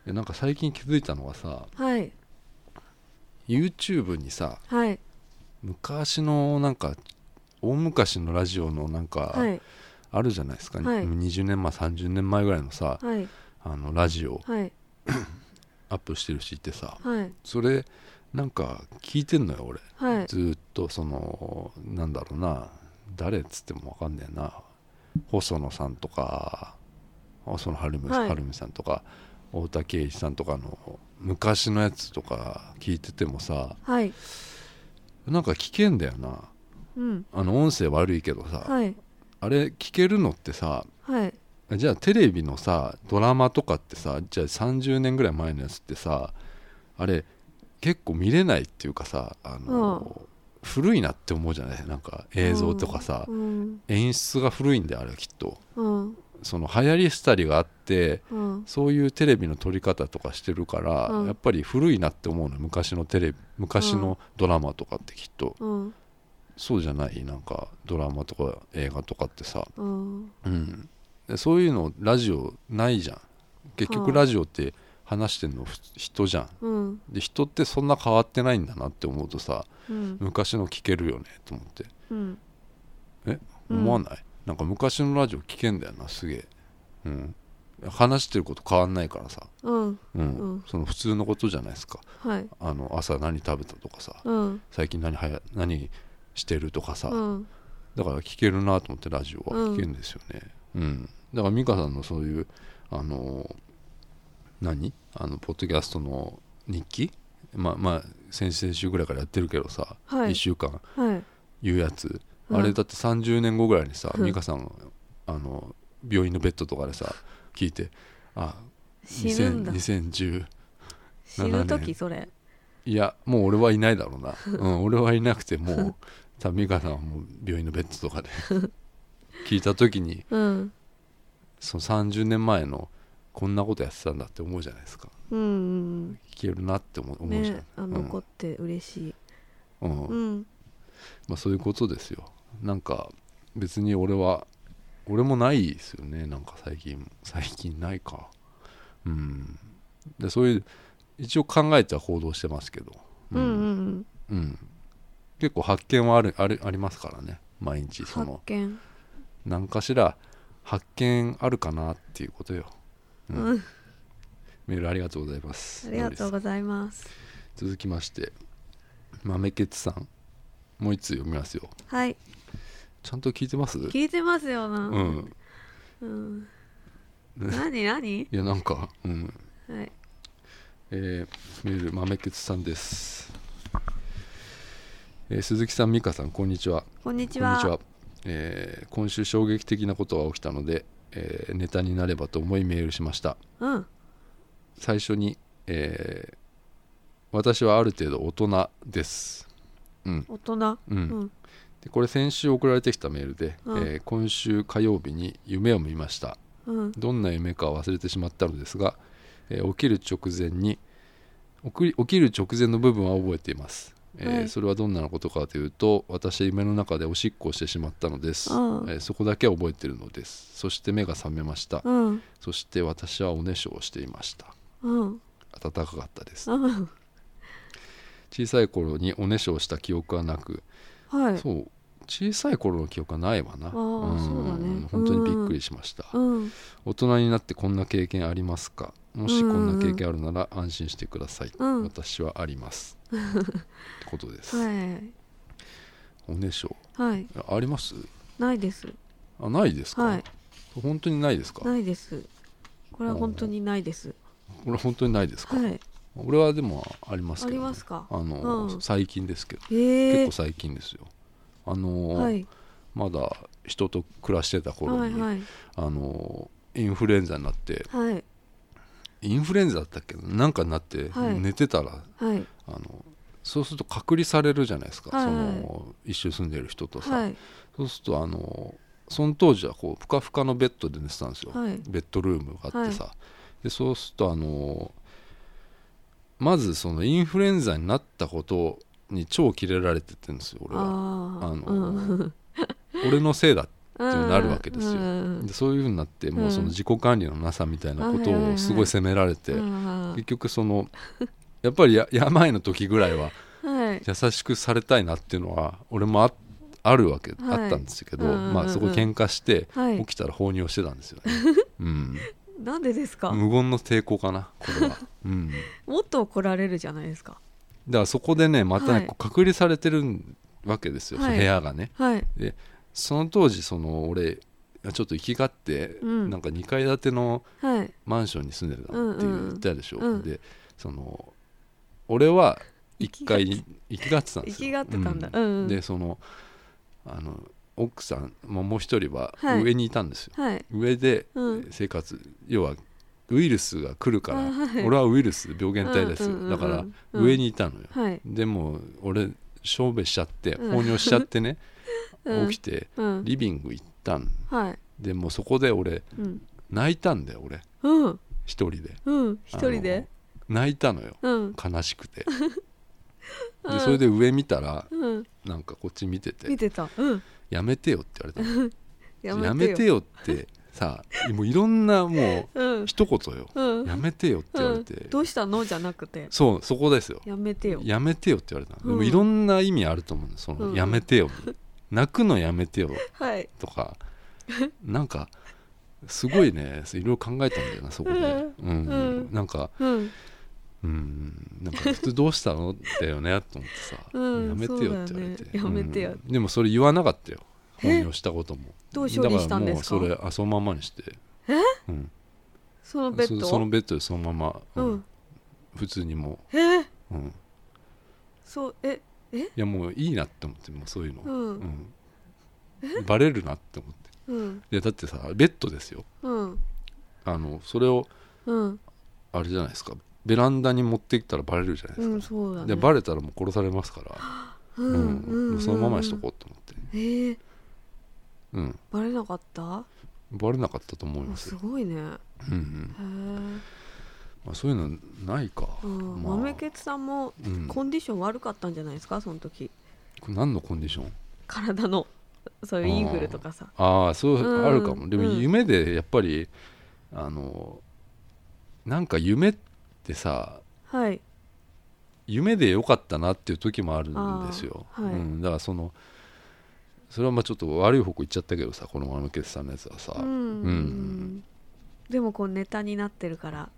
でなんか最近気づいたのがさはい。YouTube にさはい。昔のなんか大昔のラジオのなんかはい。あるじゃないですか、はい。20年前30年前ぐらいのさはい。あのラジオはい。アップしてる人いてさはい。それなんか聞いてんのよ俺。はい。ずーっとそのなんだろうな。誰っつっても分かんねえな。細野さんとか細野晴美,、はい。さんとか太田圭一さんとかの昔のやつとか聞いててもさはい。なんか聞けんだよな。うん。あの音声悪いけどさ、はい。あれ聞けるのってさはい。じゃあテレビのさドラマとかってさじゃあ30年ぐらい前のやつってさあれ結構見れないっていうかさあの、古いなって思うじゃない？なんか映像とかさ、うん。演出が古いんだよあれはきっと。うん。その流行り廃りがあってうん。そういうテレビの撮り方とかしてるから、うん。やっぱり古いなって思うの昔のテレビ昔のドラマとかってきっと、うん。そうじゃない？なんかドラマとか映画とかってさ、うん。そういうのラジオないじゃん。結局はいラジオって話してんのふ人じゃん。うん。で人ってそんな変わってないんだなって思うとさうん。昔の聞けるよねと思って。うん。え？うん。思わない、なんか昔のラジオ聞けんだよなすげえ、うん、話してること変わんないからさ、うん。うん。うん。その普通のことじゃないですか。はい。あの朝何食べたとかさうん。最近何はや何してるとかさ、うん。だから聞けるなと思ってラジオは聞けるんですよね。うん、だから美香さんのそういうあの何？あのポッドキャストの日記？まあまあ先々週ぐらいからやってるけどさ、はい。1週間。はい。言うやつ、うん。あれだって30年後ぐらいにさうん。美香さんあの病院のベッドとかでさ聞いてあ死ぬんだ。2000 2010死ぬ時それ。いやもう俺はいないだろうな、うん、俺はいなくてもう多分美香さんはもう病院のベッドとかで。聞いた時にうん。その30年前のこんなことやってたんだって思うじゃないですか。うんうん聞けるなって思う思うじゃん、ねあ残って嬉しい。うん。うん。まあ、そういうことですよ。なんか別に俺は俺もないですよね。なんか最近最近ないか。うん。でそういう一応考えては行動してますけど。うん。うんうん結構発見はあるあるありますからね。毎日そ発の見。何かしら発見あるかなっていうことよ、うん。うんメールありがとうございます。ありがとうございます。続きまして豆ケツさん。もう一つ読みますよ。はい。ちゃんと聞いてます？聞いてますよな。うん。うん。ね何何？いやなんかうん。はい。えーメール豆ケツさんです、えー鈴木さん美香さんこんにちは。こんにちは。こんにちは、えー今週衝撃的なことが起きたので、えーネタになればと思いメールしました。うん。最初に、えー私はある程度大人です」うん。大人？うん。うん。でこれ先週送られてきたメールで、うん。えー今週火曜日に夢を見ました。うん。どんな夢かは忘れてしまったのですが、えー起きる直前に起きる直前の部分は覚えています、えーはい。それはどんなことかというと私は夢の中でおしっこをしてしまったのです、うん。えーそこだけは覚えているのです。そして目が覚めました、うん。そして私はおねしょをしていました。うん。暖かかったです。うん。小さい頃におねしょをした記憶はなく、はい。そう小さい頃の記憶はないわな。うだね。本当にびっくりしました、うん。大人になってこんな経験ありますか？もしこんな経験あるなら安心してください、うん。私はありますってことです、はい。おねしょ。はい。あります？ないです。あないですか、はい。本当にないですか？ないです。これは本当にないです。これ本当にないですか、はい。俺はでもありますあけど、りますか？あの、うん。最近ですけど。へえ結構最近ですよ。あの、はい。まだ人と暮らしてた頃に、はいはい。あのインフルエンザになってはいインフルエンザだったっけ？ななんかになって、はい。寝てたらはい。あのそうすると隔離されるじゃないですか、はい。その一緒に住んでる人とさ、はい。そうするとあのその当時はこうふかふかのベッドで寝てたんですよ、はい。ベッドルームがあってさ、でそうするとあのまずそのインフルエンザになったことに超キレられててんですよ俺は。ああのうん。俺のせいだってなるわけですよ。うんでそういうふうになってもうその自己管理のなさみたいなことをすごい責められて、うん結局そのやっぱりや病の時ぐらいははい。優しくされたいなっていうのは俺もああるわけ、はい。あったんですけど、まあそこ喧嘩してはい。起きたら放尿してたんですよね、うん、なんでですか？無言の抵抗かなこれは、うん、もっと怒られるじゃないですか。だからそこでねまたね、はい。隔離されてるわけですよ、はい。部屋がね。はいその当時その俺ちょっと行きがって、うん。なんか2階建てのはい。マンションに住んでたってうんうん。言ったでしょ、うん。でその俺は1階に行きがってたんですよ。行きがってたんだ。ううんうん。でそのあの奥さんももう一人ははい。上にいたんですよ、はい。上でうん。生活、要はウイルスが来るから、あはい。俺はウイルス病原体ですよ、うんうんうんうんだからうん。上にいたのよ、はい。でも俺しょうべしちゃってうん。放尿しちゃってね、う ん起きてうん。リビング行ったん。はい。でもうそこで俺うん。泣いたんだよ俺。うん。一人で。うん。一人で？泣いたのよ。うん。悲しくて。うん。でそれで上見たらうん。なんかこっち見てて。見てた。うん「やめてよ」って言われたの。ややめてよってさもういろんなもううん。一言よ。うん。やめてよって言われて、うん。どうしたの？じゃなくて。そうそこですよ。やめてよ。やめてよって言われたの、でうん。もいろんな意味あると思うその、うん。やめてよ泣くのやめてよ。はい。とか。なんかすごいね。いろいろ考えたんだよなそこで、うん。うん。なんかうん。うん。なんか普通どうしたの？だよねと思ってさ、うん。やめてよって言われて、そうだよね。やめてよ。うん。でもそれ言わなかったよ。本名したことも。どう処理したんですか？だからもうそれあそのままにして。え？うん、そのベッドそそのベッドでそのまま、ううん。ん普通にもえ？うん、そうえ？いやもういいなって思ってもうそういうの、うん。うん。バレるなって思って。うん。いやだってさベッドですよ。うん。あのそれをうん。あれじゃないですか。ベランダに持ってきたらバレるじゃないでうすか、うだね。でバレたらもう殺されますから、うんうん。そのままにしとこうと思って、えー。うん、バレなかった？バレなかったと思いあますよ、すごいね。へうんうん。えまあ、そういうのないか、うん。まあ。豆ケツさんもコンディション悪かったんじゃないですか？その時。れ何のコンディション？体のそういうインフルとかさ。ああそううん。あるかも。でもうん。夢でやっぱりあのなんか夢ってさはい。夢でよかったなっていう時もあるんですよ、はい。うん、だからそのそれはまあちょっと悪い方向行っちゃったけどさこのマムケツさんのやつはさ、うん。うん。でもこうネタになってるから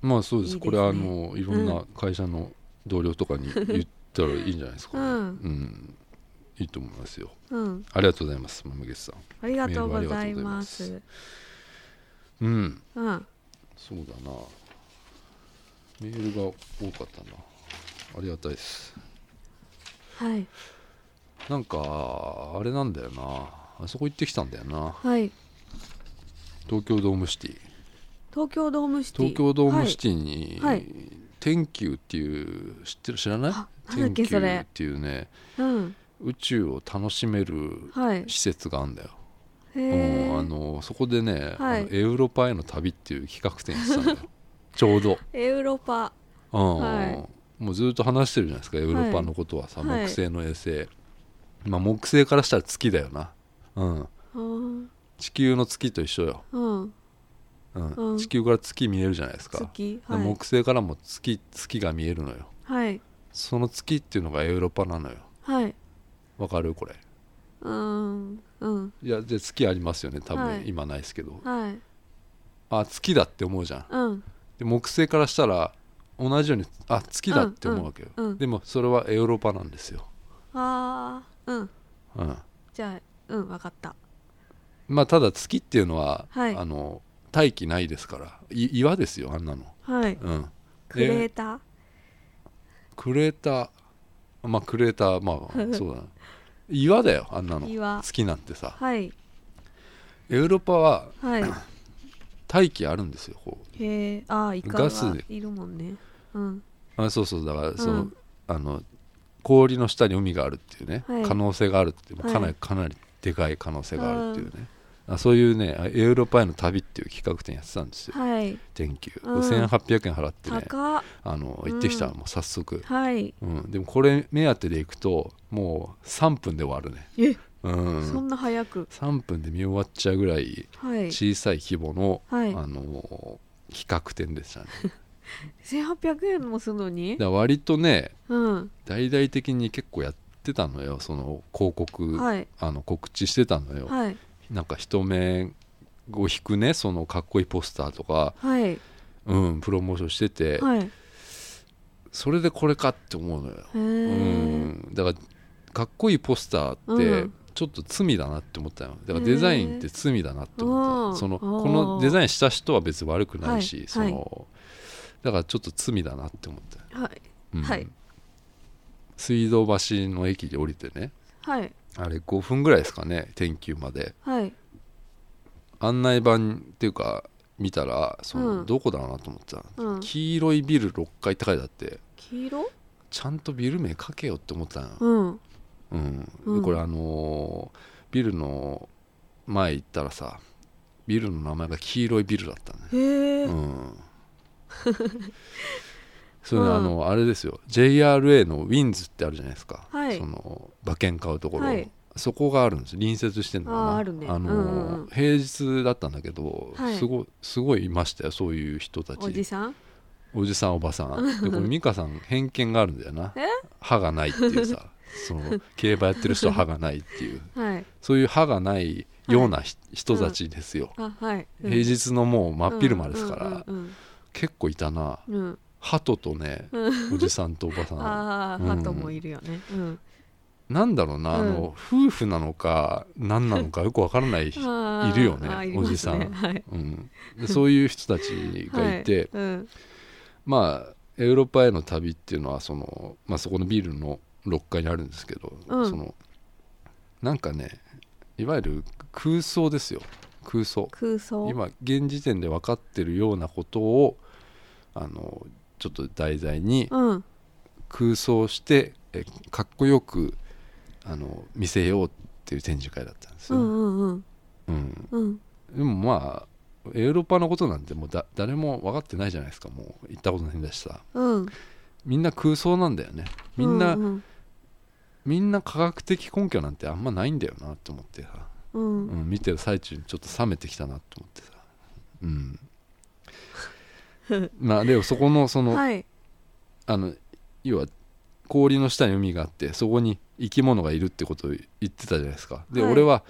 まあそうです。ね。これはあのいろんな会社の同僚とかに言ったらいいんじゃないですか、うん。うん。いいと思いますよ。うん。ありがとうございますマムケツさん。ありがとうございます。うん。うん。そうだな。メールが多かったな。ありがたいです。はい。なんかあれなんだよな。あそこ行ってきたんだよな。はい。東京ドームシティ東京ドームシティ。東京ドームシティに、はい。天球っていう知ってる知らない？天球っていうねうん。宇宙を楽しめるはい。施設があるんだよ、へえうんあのそこでね、はい。あのエウロパへの旅っていう企画展やってたんだよ。ちょうど、エウロパ。うん。はい。もうずっと話してるじゃないですかエウロパのことはさ、はい。木星の衛星、まあ木星からしたら月だよな、うん、うん地球の月と一緒よ、うんうん。うん。地球から月見えるじゃないですか、はい。木星からも月月が見えるのよ。はい。その月っていうのがエウロパなのよ。はい。わかるこれ？うん。うん。いやで月ありますよね。多分、はい。今ないですけど。はい。あ月だって思うじゃん。うん。で木星からしたら同じようにあ月だって思うわけよ、うん。うん。でもそれはエウロパなんですよ、あー。うん。うん、じゃあうんわかった。まあただ月っていうのは、はい。あの大気ないですから。い岩ですよあんなの、はい。うん、クレでーター？クレーター。まあクレーターまあ そうだな。岩だよあんなの。岩。月なんてさ。はい。エウロパははい。大気あるんですよこへえあーイカガスがいるもんね。うん。うあそうそうだからその、うんあの氷の下に海があるっていうね、はい。可能性があるっていうかなり、はい。かなりでかい可能性があるっていうね、あそういうねエウロパへの旅っていう企画展やってたんですよ。はい。天球、うん。1800円払ってねあの行ってきた、うん。もう早速、はい。うん、でもこれ目当てで行くともう3分で終わるね、え？うん、そんな早く？3分で見終わっちゃうぐらいはい。小さい規模の、はい。あの企画展でしたね。1800円もするのに？だ割とねうん。大々的に結構やってたのよ。その広告、はい。あの告知してたのよ、はいなんか人目を引くねそのかっこいいポスターとか、はい。うん、プロモーションしてて、はい。それでこれかって思うのよ、へうえん、だからかっこいいポスターってうん。ちょっと罪だなって思ったよ。だからデザインって罪だなって思っうんたそのこのデザインした人は別に悪くないし、はい。そのだからちょっと罪だなって思ったよ、はい。うん。はい水道橋の駅で降りてね。はいあれ5分ぐらいですかね天球まで。はい。案内板っていうか見たらその、うん。どこだろうなと思ってたの。うん。黄色いビル6階って書いてあって。黄色？ちゃんとビル名書けよって思ったの、うん。うん。うん。でこれあのービルの前行ったらさビルの名前が黄色いビルだったね。へえうん それでうん。あのあれですよ。JRA のウィンズってあるじゃないですか、はい。その馬券買うところ、はい。そこがあるんです隣接してんのかな。あーあるね。のーうんうんうん。平日だったんだけど、はい。すごいすごいいましたよ。そういう人たち。おじさん？おじさんおばさん。でこれ美香さん偏見があるんだよな。え？歯がないっていうさ。その競馬やってる人は歯がないっていう。はい。そういう歯がないようなひ、人たちですよ、あはい。うん。平日のもう真っ昼間ですから、うん。結構いたな。うんうんうん。鳩とね、おじさんとおばさん。ああうん。ハトもいるよね。うん。なんだろうな、あの夫婦なのか何なのかよくわからない、いるよねおじさん。はい。うん、でそういう人たちがいて、はい。うん。まあエウロパへの旅っていうのはその、まあ、そこのビルの6階にあるんですけど、うん。そのなんかねいわゆる空想ですよ。空想。空想。今現時点で分かってるようなことをあのちょっと題材にうん。空想してえかっこよくあの見せようっていう展示会だったんですよ、うんうんうん。うん。うん。でもまあエウロパのことなんてもうだ誰も分かってないじゃないですか。もう行ったことないんだしさ。うん。みんな空想なんだよね。みんな、うんうん。みんな科学的根拠なんてあんまないんだよなって思ってさ、うん。うん、見てる最中にちょっと冷めてきたなと思ってさ。うん まあでもそこのその、はい。あの要は氷の下に海があってそこに生き物がいるってことを言ってたじゃないですか。で、はい。俺は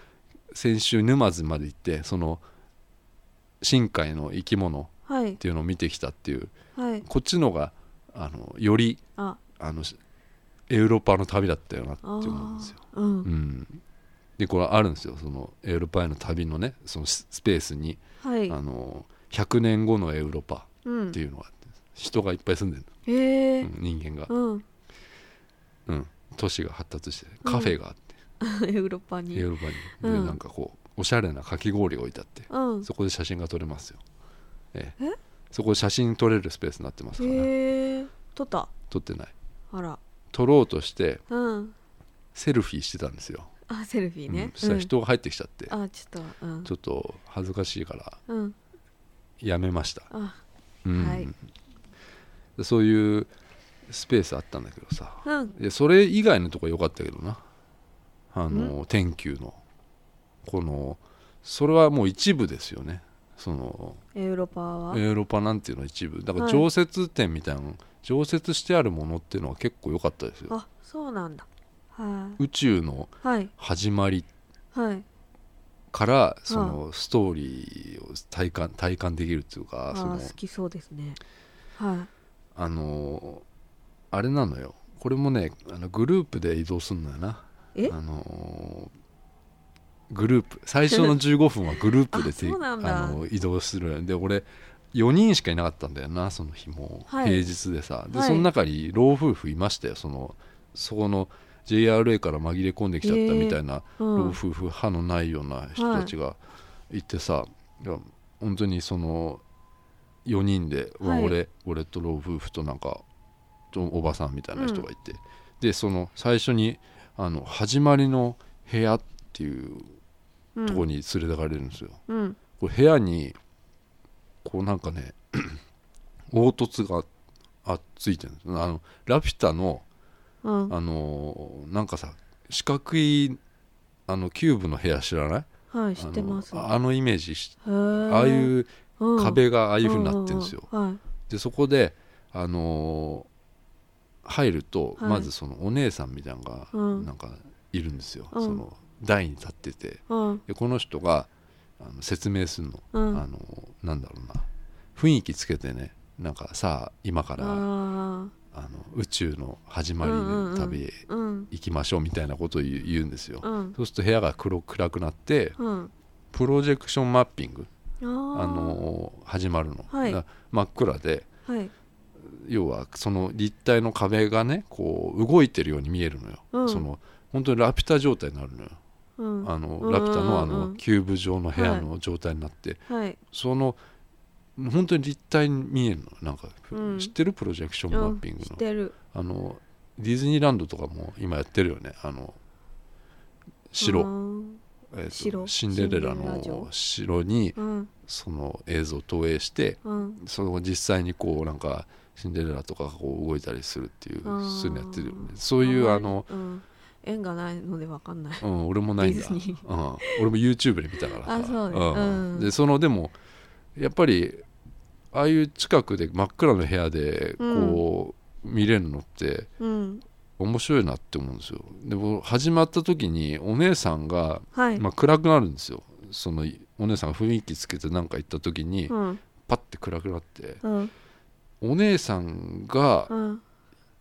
先週沼津まで行ってその深海の生き物はい。っていうのを見てきたっていう。はい。こっちのがあのよりあ。あのエウロパの旅だったよなって思うんですよ。うん。うん、でこれあるんですよ。そのエウロパへの旅のねそのススペースに、はい。あの100年後のエウロパ。うんっていうのがあって人がいっぱい住んでるへえの、うん人間が、うん。うん、都市が発達してカフェがあって、エウロッパに。エウロパに、うん。でなんかこうおしゃれなかき氷が置いてあって、うん。そこで写真が撮れますよ。ええ。そこ写真撮れるスペースになってますから、へえ撮った？撮ってない。あら。撮ろうとしてうん。セルフィーしてたんですよ、あセルフィーね。うん、そしたら人が入ってきちゃって、うんあちょっとうん。ちょっと恥ずかしいからうん。やめました、あうん。はい。でそういうスペースあったんだけどさ。うん。でそれ以外のとこは良かったけどな。あの天球の。このそれはもう一部ですよね。そのエウロパは？エーロパなんていうのは一部。だからはい。常設展みたいなの、常設してあるものっていうのは結構良かったですよ。あそうなんだ。は宇宙のいはい。始まりはいからそのストーリーを体感体感できるっていうかあその好きそうですね。はあのあれなのよ。これもねあのグループで移動するのよな。え？あのグループ。最初の 15分はグループであの移動するで俺4人しかいなかったんだよなその日も、はい。平日でさ。で、はい。その中に老夫婦いましたよ。そのそこの JRA から紛れ込んできちゃったみたいな、老夫婦歯のないような人たちがいてさ、いや本当にその4人で、俺俺と老夫婦となんかとおばさんみたいな人がいて、でその最初にあの始まりの部屋っていううんところに連れてかれるんですよ、うん。これ部屋にこうなんかね 凹凸があついてるんです。あのラピュタのうん。あのなんかさ四角いあのキューブの部屋知らない？はい知ってます。あのあのイメージああいううん。壁がああいう風になってるんですよ、はい。でそこであのー入ると、はい。まずそのお姉さんみたいなのがうん。なんかいるんですよ、うん。その台に立ってて。うん。でこの人があの説明するの、うん。あのなんだろうな。雰囲気つけてね。なんかさあ今からああの宇宙の始まりの旅へ行きましょうみたいなことを言うんですよ、うん。そうすると部屋が黒暗くなってうん。プロジェクションマッピングあの始まるの、はい。真っ暗ではい。要はその立体の壁がねこう動いてるように見えるのよ、うん。その本当にラピュタ状態になるのよ、うん。あのうんラピュタのあのキューブ状の部屋の状態になって、はい。その本当に立体に見えるのなんか、うん。知ってる？プロジェクションマッピングの,、てる。あのディズニーランドとかも今やってるよね。あの城、うんえーと城シンデレラの城。にうん。その映像を投影してうん。その実際にこうなんかシンデレラとかがこう動いたりするっていうそういうのやってるよね。そういうあの、うん。縁がないのでわかんない。うん、俺もないんだ、うん、俺も YouTube で見たからさ。あそううん。でそのでもやっぱりああいう近くで真っ暗な部屋でこう、見れるのってうん。面白いなって思うんですよ。でも始まった時にお姉さんが、はい。まあ、暗くなるんですよ。そのお姉さんが雰囲気つけて何か言った時に、うん。パッて暗くなってうん。お姉さんがうん。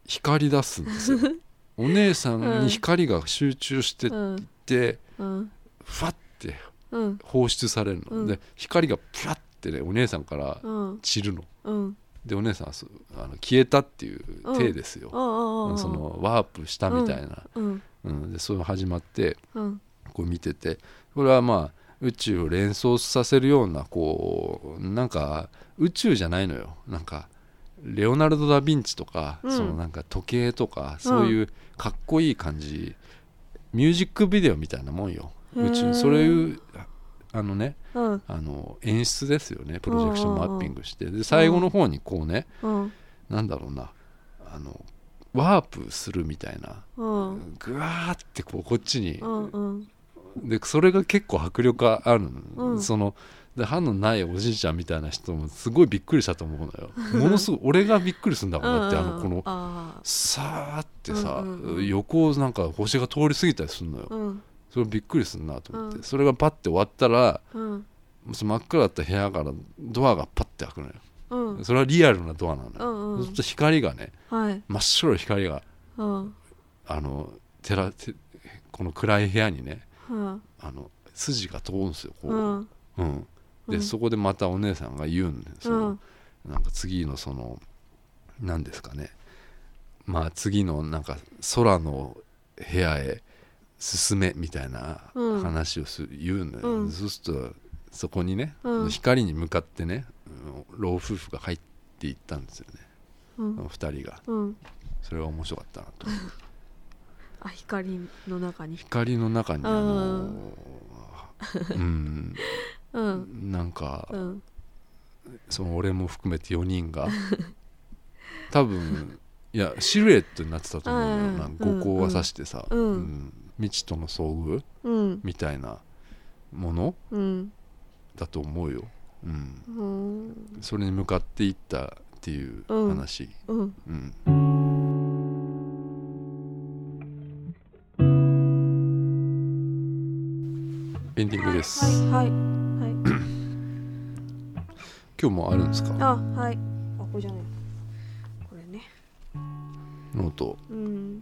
光り出すんですよ。お姉さんに光が集中してっうん。て、うん。ファッてうん。放出されるの、うん。で光がピャッてねお姉さんからうん。散るの。うん。でお姉さんはそあの消えたっていう体ですよ、ああそのワープしたみたいな、うん。うん。でそういうの始まってうん。こう見てて。これはまあ宇宙を連想させるようなこうなんか宇宙じゃないのよ。なんかレオナルド・ダ・ヴィンチとか、うん。そのなんか時計とかそういうかっこいい感じ、ミュージックビデオみたいなもんよ。宇宙そういうあのねうん。あの演出ですよね。プロジェクションマッピングして。で最後の方にこうねうん。なんだろうな。あのワープするみたいな。うん。ぐわーってこうこっちに。うんうん。でそれが結構迫力あるの、うん。そので歯のないおじいちゃんみたいな人もすごいびっくりしたと思うのよ。ものすごい俺がびっくりするんだろうなってあのこのあさーってさ、うんうんうん。横をなんか星が通り過ぎたりするのよ。ーうんそれびっくりするなと思って、うん。それがパッて終わったらうん。その真っ暗だった部屋からドアがパッて開くのよ。うん。それはリアルなドアなのよ、うんうん。そうすると光がねはい。真っ白い光がうん。あの照らてこの暗い部屋にねうん。あの筋が通るんですよこう、うん。うん。で、うん。そこでまたお姉さんが言うんですよ、うん。なんか次のその何ですかね。まあ次のなんか空の部屋へ進めみたいなうん。話をする、言うのよ、うん。そうするとそこにね、うん。光に向かってねうん老夫婦が入っていったんですよね、うん。その2人が。うん。それが面白かったなと。あ光の中に。光の中にあのうん。うん。なんかうん。その俺も含めて4人が 多分いやシルエットになってたと思うのよ。うんなんか五光がさしてさ、うん。うん未知との遭遇？うん。みたいなもの？うんだと思うよ、うん、うんそれに向かっていったっていう話、うん。うん。エンディングです、はいはいはい。今日もあるんですか？あはい。あこれじゃない。これね。ノート。うん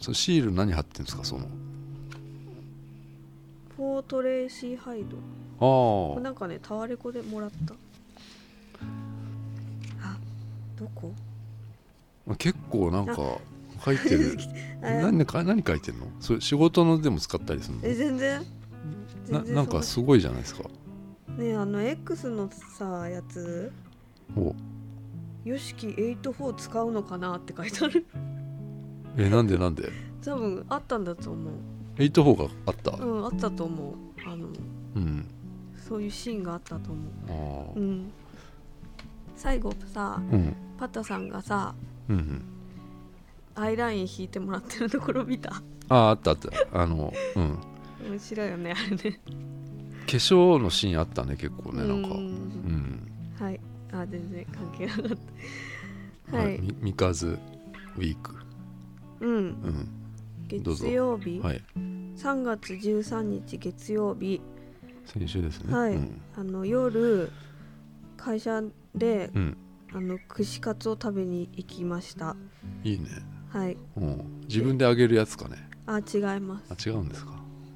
そのシール何貼ってんですか？その。フォートレーシーハイド。ああ。なんかねタワレコでもらった。あどこ？結構なんか書いてる。え何か何書いてんの？それ仕事のでも使ったりするえ全然。のな。なんかすごいじゃないですか。ねあの X のさやつ。およしき84使うのかなって書いてあるえなんでなんで？多分あったんだと思う。84があった？うんあったと思う。あのうん。そういうシーンがあったと思ああううん。最後さうん。パタさんがさうんうん。アイライン引いてもらってるところ見た？あああったあった。あのうん。面白いよねあれね。化粧のシーンあったね結構ねなんか。ううん。んはい。あ全然関係なかった。ははいい。みみかずウィークうん。月曜日、はい3月13日月曜日。先週ですね。はい。うん。あの夜会社でうん。あの串カツを食べに行きました。いいね。はい。うん。自分であげるやつかね。あ違います。あ違うんですか。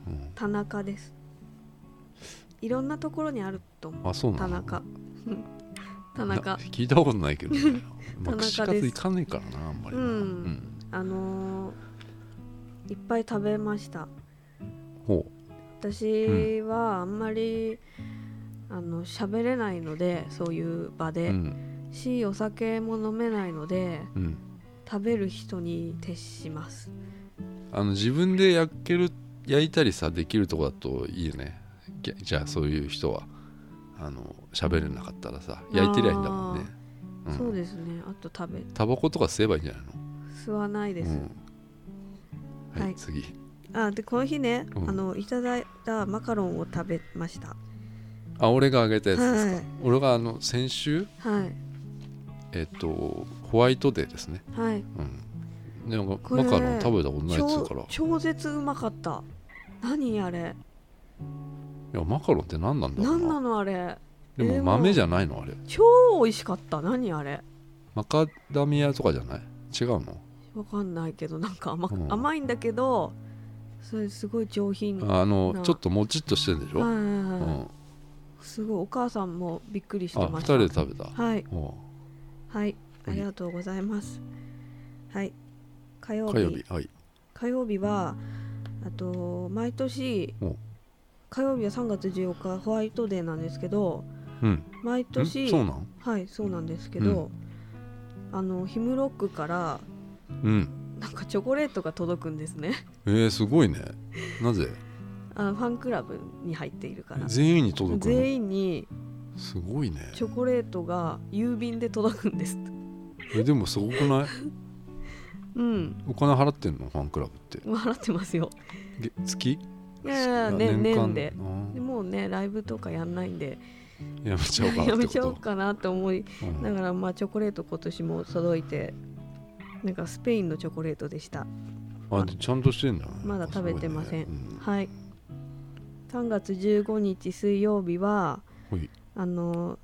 うん。田中です。いろんなところにあると思う。あそうなの？田中。田中。な聞いたことないけどね。まあ田中です。串カツ行かねえからなあんまりな。うん。うんあのーいっぱい食べました。ほ私はあんまり、あの喋れないのでそういう場うで、うん。しお酒も飲めないのでうん。食べる人に徹します。あの自分で焼ける焼いたりさできるとこだといいよね。じゃあそういう人はあの喋れなかったらさ焼いてりゃいいんだもんね、ん。そうですね。あと食べタバコとか吸えばいいんじゃない吸わないです、の、うん。はい、はい。次。あでこの日ね、うん。あのいただいたマカロンを食べました。あ俺があげたやつですか、はい。俺があの先週？はい。えっとホワイトデーですね。はい。うん。でなんかマカロン食べたことないっつう超から。い超絶うまかった。何あれ？やマカロンって何なんだろう何ななのあれ？でもえー豆じゃないのあれ。超美味しかった。何あれ？マカダミアとかじゃない？違うの？わかんないけどなんか甘,、うん。甘いんだけどそれすごい上品あのなちょっともちっとしてるんでしょ、はいはいはい。うん、すごいお母さんもびっくりしてました。人で食べた？はい。おはい。ありがとうございます。はい。火曜日。火曜日はい。火曜日はあと毎年お火曜日は3月14日ホワイトデーなんですけどうん。毎ん？年そうなん？はいそうなんですけど、あのヒムロックからうん。なんかチョコレートが届くんですね。えー、すごいね。なぜ？あのファンクラブに入っているから。全員に届くの？全員に。すごいね。チョコレートが郵便で届くんです。えでもすごくない？うん。お金払ってんの？ファンクラブって。払ってますよ。げ月？いやい年間？年で。あでもうねライブとかやんないんで。ーやめちゃおうかなやめちゃおうかなと思いうん。だからまあチョコレート今年も届いてなんかスペインのチョコレートでした。あでちゃんとしてんだねまだ食べてません。すごいね。はい。3月15日水曜日はあの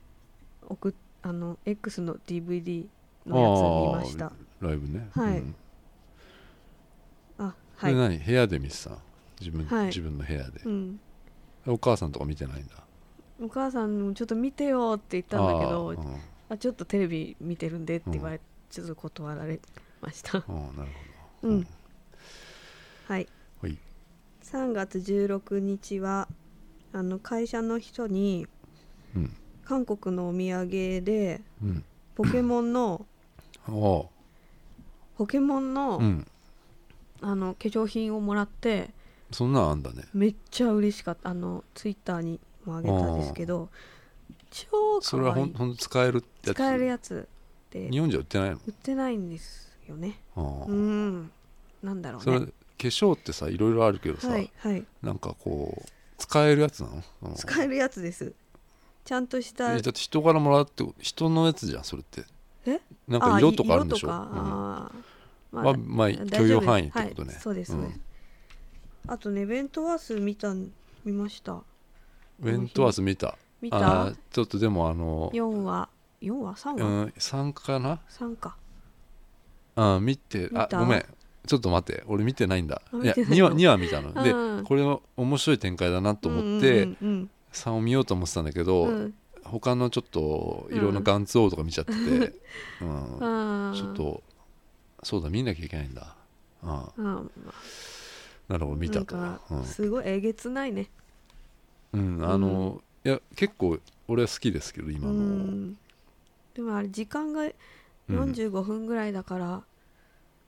送っあの X の DVD のやつ見ました。うんライブね。はい。うん。あはい。何？部屋で見てた？自分はい。自分の部屋で。うん。お母さんとか見てないんだ？お母さんもちょっと見てよって言ったんだけどあちょっとテレビ見てるんでって言われ、ちょっと断られました。あーなるほど。うん。はい。はい。3月16日はあの会社の人にうん。韓国のお土産でうん。ポケモンのポケモンの,、うん。あの化粧品をもらってそんなんあんだね。めっちゃ嬉しかった。あのツイッターにもあげたんですけど超それはかわいいほんほんと使えるやつ？使えるやつで。日本じゃ売ってないの？売ってないんですよね。ああ。うん。なんだろうそれ化ね粧ってさいろいろあるけどさ、はいはい。なんかこう使えるやつなの、うん。使えるやつです。ちゃんとしたえだって人からもらって人のやつじゃんそれって。え？なんか色とかあるんでしょ？色とか？あー。うんまあまあ許容範囲ってことね。はい、そうですね、うん。あとねベントワース見た見ました。ウェントワース見た。見あたーちょっとでもあの4話？4話？3う話、ん3かな？3かうん見てあごめん。ちょっと待って。俺見てないんだ。いやあ見てないの？2話二話見たの。でうん。これは面白い展開だなと思ってうんうん3を見ようと思ってたんだけうどんうん。他のちょっといろんなガンツ王とか見ちゃっててうん。あー。ちょっとそうだ見なきゃいけないんだ。ああーまなるほど見たと。かすごいえげつないね。うん、うん、あのいや結構俺は好きですけどう今の。ん。でもあれ時間が45分ぐらいだから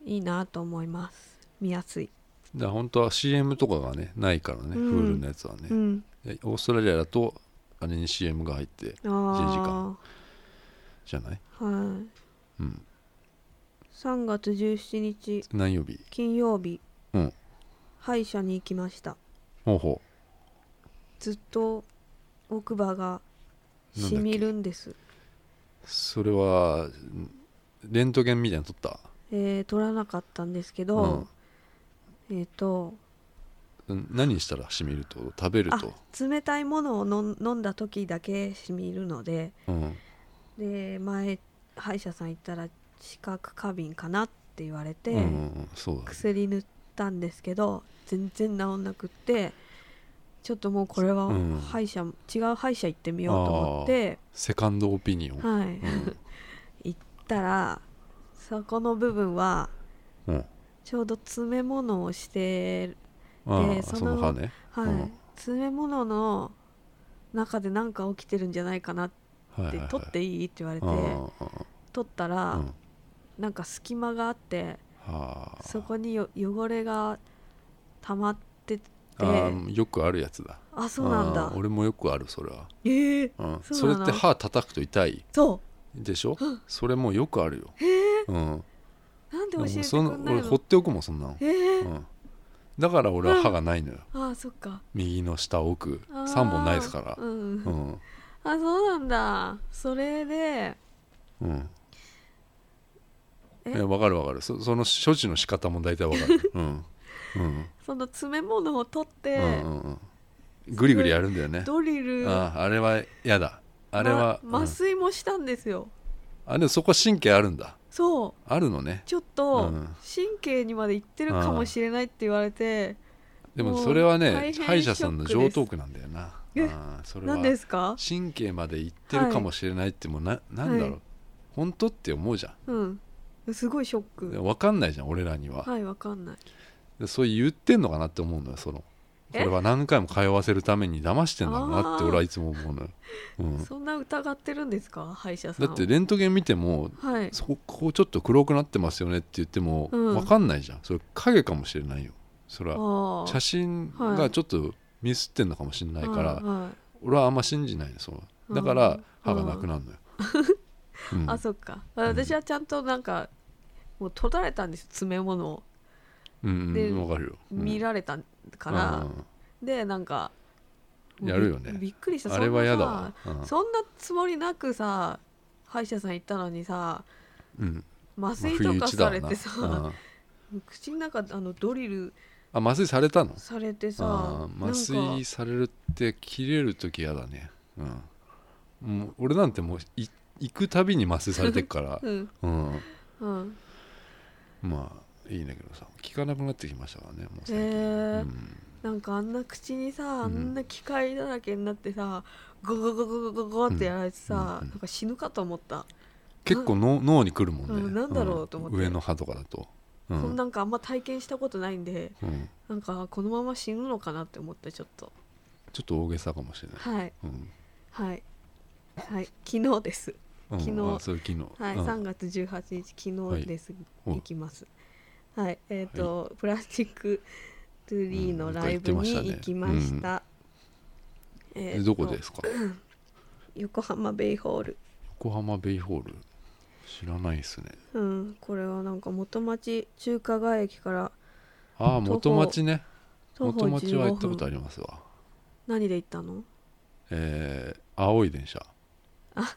いいなと思います。見やすい、だ本当は CM とかがねないからね、うん。Hulu のやつはね、うん。でオーストラリアだとあれに CM が入ってあ時あ間じゃない？はい。うん。3月17日。何曜日？金曜日、うん。歯医者に行きました。ほうほずっと奥歯がしみるんです。うそれはんレントゲンみたいなの撮った？えー取らなかったんですけど、えっ、とうん何したらしみると？食べるあと冷たいものを飲ん飲んだ時だけしみるのでうん。で前歯医者さん行ったら知覚過敏かなって言われて、うんうんそうだね。薬塗ったんですけど全然治んなくってちょっともうこれはうん。歯医者、違う歯医者行ってみようと思って。セカンドオピニオン、はい、うん たらそこの部分はうん、ちょうど詰め物をしてああその歯ね。はい、うん。詰め物の中で何か起きてるんじゃないかなっはいはいはい。て取っていいって言われて取ったら、うん。なんか隙間があってはあ。そこによ汚れが溜まっててよくあるやつだ。あそうなんだ。俺もよくあるそれは、えー、うん、それって歯叩くと痛い？そでしょ？それもよくあるよ、うん、なんで教えてくんないの？俺放っておくもんそんなの、えー。うん、だから俺は歯がないのよ。あそっか。右の下奥。あー。3本ないですから。うん、うん。あそうなんだ。それで。うん。え？分かる分かる。そその処置の仕方も大体分かる、うん。うん。その詰め物を取って、うんうんうん。ぐりぐりやるんだよね。ドリル。あああれは嫌だあれは、まうん。麻酔もしたんですよ、あでもそこ神経あるんだ。そう。あるのね。ちょっとうん。神経にまでいってるかもしれないって言われてでもそれはね歯医者さんのショックです上等句なんだよな。えあーそれは。何ですか？神経までいってるかもしれないってもうな,、なんだろう、はい本当って思うじゃうん。すごいショッんク分かんないじゃん俺らには、はいわかんない。でそう言ってんのかなって思うのよそのこえれは何回も通わせるために騙してんだろうなって俺はいつも思うのよ、うん、そんな疑ってるんですか？歯医者さんを。だってレントゲン見てもはい。そこちょっと黒くなってますよねって言ってもうん。分かんないじゃん。それ影かもしれないよ。それは写真がちょっとミスってんのかもしれないから、はいはい。俺はあんま信じないのそうだから歯がなくなるのよ、うん。あそっか。私はちゃんとなんかもう取られたんです詰め物を。うんでうん。見られたから、うんでなんかやるよね。びびっくりした。あれは嫌だそん。わそんなつもりなくさ歯医者さん行ったのにさうん。麻まあ酔とかされてさ、うん。口の中あのドリルあ麻酔されたの？されてあさー麻酔されるって切れる時嫌だね。うん。もう俺なんてもうい行くたびに麻酔されてっから。うん。うん。うん。まあいいんだけどさ効かなくなってきましたからねもう最近、へー。うん。なんかあんな口にさあうん。んな機械だらけになってさゴゴゴゴゴゴゴってやられてさ、うんうんなんか死ぬかと思った、結構の脳にくるもんね、うんなんだろうと思って上の歯とかだと、うそんなんかあんま体験したことないんでうん、なんかこのまま死ぬのかなって思ってちょっとちょっと大げさかもしれない、はいうん、はいはい昨日ですうん昨日あそれ昨日はい、うん3月18日昨日です、はい行きますはいえっ、と、プラスチックトゥリーのライブにうん行きました,、えーとでどこですか？横浜ベイホール。横浜ベイホール。知らないですね。うんこれはなんか元町中華街駅からああ元町ね。元町は行15ったことあ分りますわ。何で行ったの？えー青い電車。あ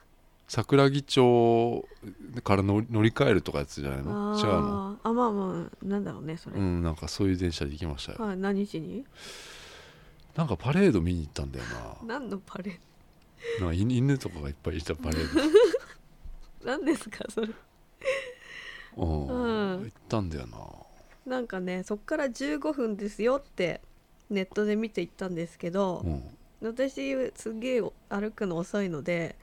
桜木町から乗り換えるとかやつじゃないの？あ違うの？ーあまあまあなんだろうねそれ、うんなんかそういう電車で行きましたよ。はい何しに？なんかパレード見に行ったんだよ何のパレななんか犬犬とかがいっぱいいたパレー 何ですかそれ？ドうん。うん。行ったんだよな。なんかねそっから15分ですよってネットで見て行ったんですけど、うん。私すげえ歩くの遅いので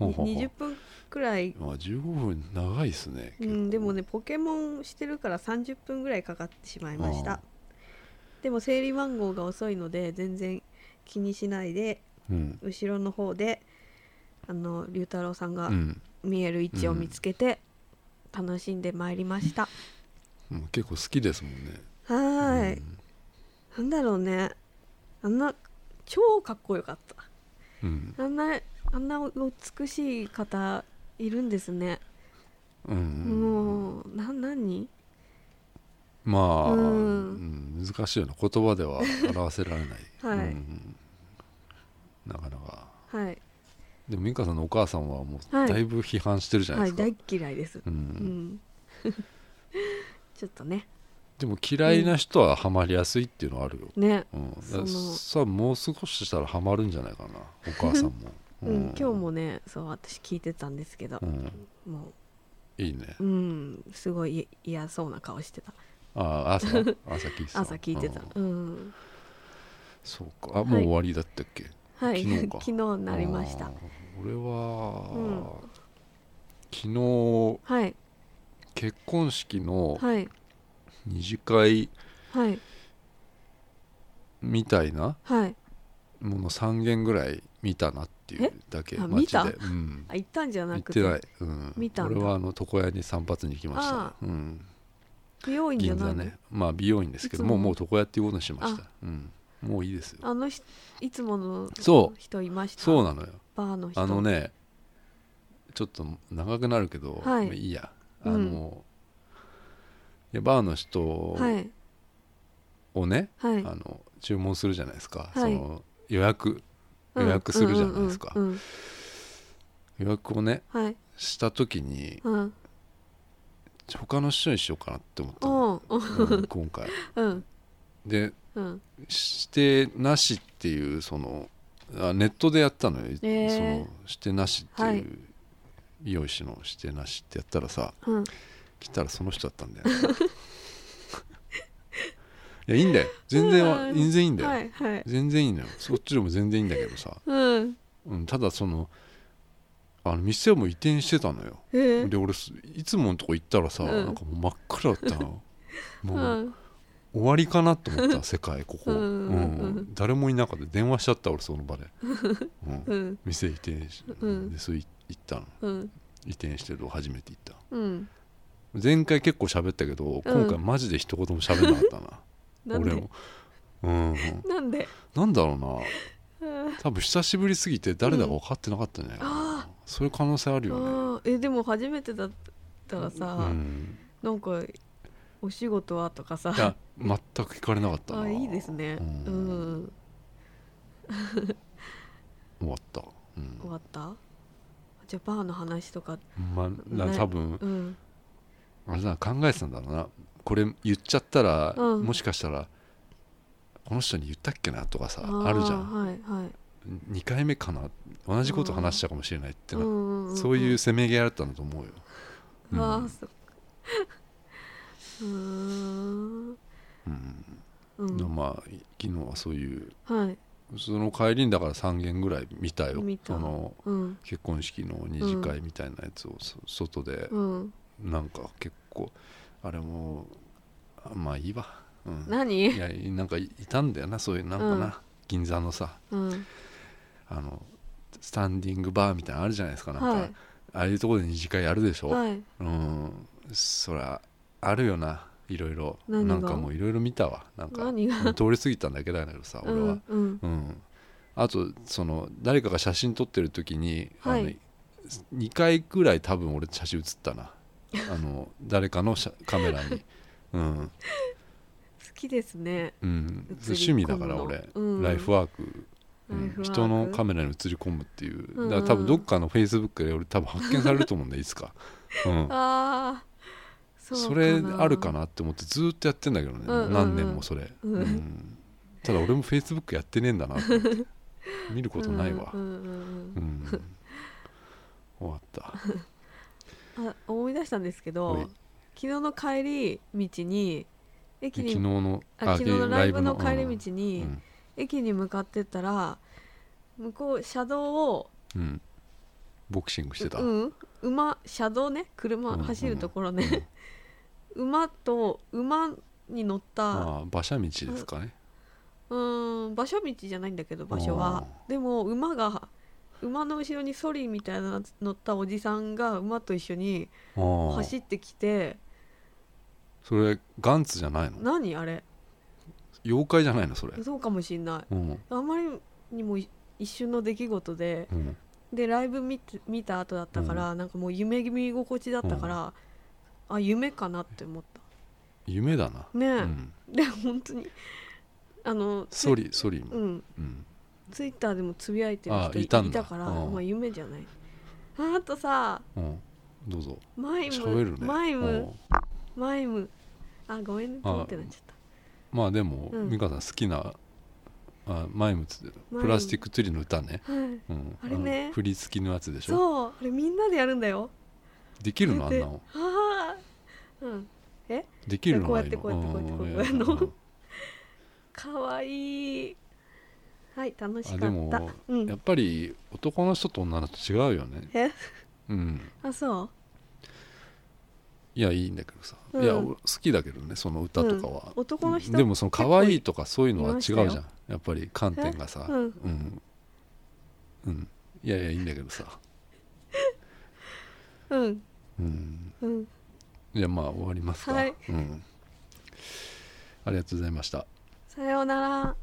20分くらい、まあ15分長いですねうん、でもねポケモンしてるから30分ぐらいかかってしまいました。でも整理番号が遅いので全然気にしないでうん。後ろの方であの龍太郎さんがうん。見える位置を見つけて楽しんでまいりました、うん。結構好きですもんね。はーい、なんだろうね。あんな超かっこよかったうん。あんなあんな美しい方いるんですね、うん。うんもうな何？まあ、うん。うん難しいよな言葉では表せられない、はい。うん。なかなか。はい。でも美香さんのお母さんはもうはい。だいぶ批判してるじゃないですか、はい大嫌いです。ううんん。ちょっとねでも嫌いな人はハマりやすいっていうのはあるよ、ね。うん。さあもう少ししたらハマるんじゃないかな。お母さんも、うん、今日もねそう私聞いてたんですけど。う、ん、もいいね。ううん。すごい嫌そうな顔してた。ああ朝朝聞いてた。朝聞いてた。うん。うん。そうか。あもう終わりだったっけ、はい。昨日か。昨日なりました。俺は、うん。昨日はい。結婚式のはい二次会はい。みたいなはい。もの3軒ぐらい見たなっていうだけあマジでうん。あ行ったんじゃ行なくっててない、うん、見たんだ。俺はあの床屋に散髪に行きました。うん、美容院じゃない？の銀座ね。まあ美容院ですけどいつももうもう床屋っていうことにしました、うん、もういいですよ。あのひいつものそう。人いました？そうなのよ。バーの人。あのねちょっと長くなるけど、はい。まあいいや。あうん。の、いやバーの人はい。をね、はい。あの注文するじゃないですか、はい。その予約予約するじゃないですか、予約をねうんはい。した時にうん。他の人にしようかなって思ったの、おう。うん 今回。うん。でうん。指定なしっていうそのあネットでやったのよ、ー。その指定なしっていう、はい。美容師の指定なしってやったらさうん来たらその人だったんだよ いやいいんだよ。全然はうん。全然いいんだよ、はいはい。全然いいのよ。そっちでも全然いいんだけどさ、うん。うん、ただそのあの店も移転してたのよ。えー。で俺すいつものとこ行ったらさ、うん。なんかもう真っ暗だったの。もう、うん。終わりかなと思った世界ここ、うんううんん。誰もいなかった。電話しちゃった俺その場で、うん。うん。店移転し、うん。でそうい行ったの。うん。移転してるとこ初めて行ったうん前回結構喋ったけど、今回マジで一言も喋んなかったな。俺も。うんなんで？なんだろうな。うん。多分久しぶりすぎて誰だか分かってなかったんじゃないかな、あそういう可能性あるよね。えでも初めてだったらさ、うんなんかお仕事はとかさ。いや全く聞かれなかったな。あいいですね。ううん。ん、終わった、うん。終わった？じゃあバーの話とか。まあ、多分うんあれだな考えてたんだろうな。これ言っちゃったら、うん。もしかしたらこの人に言ったっけなとかさーあるじゃん。はいはい。2回目かな。同じこと話したかもしれないってな、ん。んんそういうせめぎ合いだったんだと思うよ、うん。ああそっか。うーん。うん。まあ昨日はそういうはい。その帰りにだから3軒ぐらい見たよ。見のうん。結婚式の二次会みたいなやつをそ外でうんなんか結構あれもあまあいいわ、うん、何？いやなんかいいたんだよなそういうなんかな、うん。銀座のさうん。あのスタンディングバーみたいなのあるじゃないですかなんか、はい。ああいうところで二次会やるでしょ、はい。うん。そりゃあるよないろいろ。なんかもういろいろ見たわ。なんか通り過ぎたんだけだけどさ俺は、うんうん。あとその誰かが写真撮ってる時に、はい。あの2回ぐらい多分俺写真写ったなあの誰かの写カメラに。うん、好きですね。うん、趣味だから俺、うん。ライフワーク。うん。人のカメラに映り込むっていう。だから多分どっかのフェイスブックで俺多分発見されると思うんだよ いつか、うん、ああそうそれあるかなって思ってずーっとやってんだけどね、うんうんうん。何年もそれ、うん。うん。ただ俺もフェイスブックやってねえんだなって。見ることないわ。うんうんうんうん、終わった。う んあ思い出したんですけど昨日の帰り道に駅に昨日のあ昨日のライブの帰り道うに、ん。駅に向かってったら向こう車道をうん。ボクシングしてた、うん馬車道ね車うん走るところね、馬と馬に乗ったああ馬車道ですかね、うーん場所道じゃないんだけど場所は。でも馬が馬の後ろにソリみたいな乗ったおじさんが馬と一緒にああ走ってきてそれガンツじゃないの？何？あれ。妖怪じゃないのそれ。そうかもしんない。うん。あまりにもい一瞬の出来事でうん。でライブ見て見た後だったから、なんかもう夢見心地だったから、あ夢かなって思った。夢だな、ねえ、うん、で本当にあのソリソリも、うん。うんツイッターでもつぶやいてる人いたんだ。からうん。まあ夢じゃない。ああとさうん、どうぞ。マイム、ね。マイム。うん。マイム。あごめんね。ってなっちゃった。まあでも、うん。美香さん好きなあマイムプラスティックツリーの歌ね、はい。うん、あれね。の振り付きのやつでしょ？そう。あれみんなでやるんだよ。できるの？あんでなの。ああうん。できるの？こうやってこうやってこうやってんこうやって。こうやって かわいいはい楽しかった。あでもうん。やっぱり男の人と女の人違うよね。え？うん。あそう？いやいいんだけどさ、うん。いや俺好きだけどねその歌とかは、男の人でもその可愛いとかそういうのは違うじゃん。やっぱり観点がさ。え？うん。うん、うん、いやいやいいんだけどさ。うん。うん。うん。じゃあまあ終わりますか、はい。うん、ありがとうございました。さようなら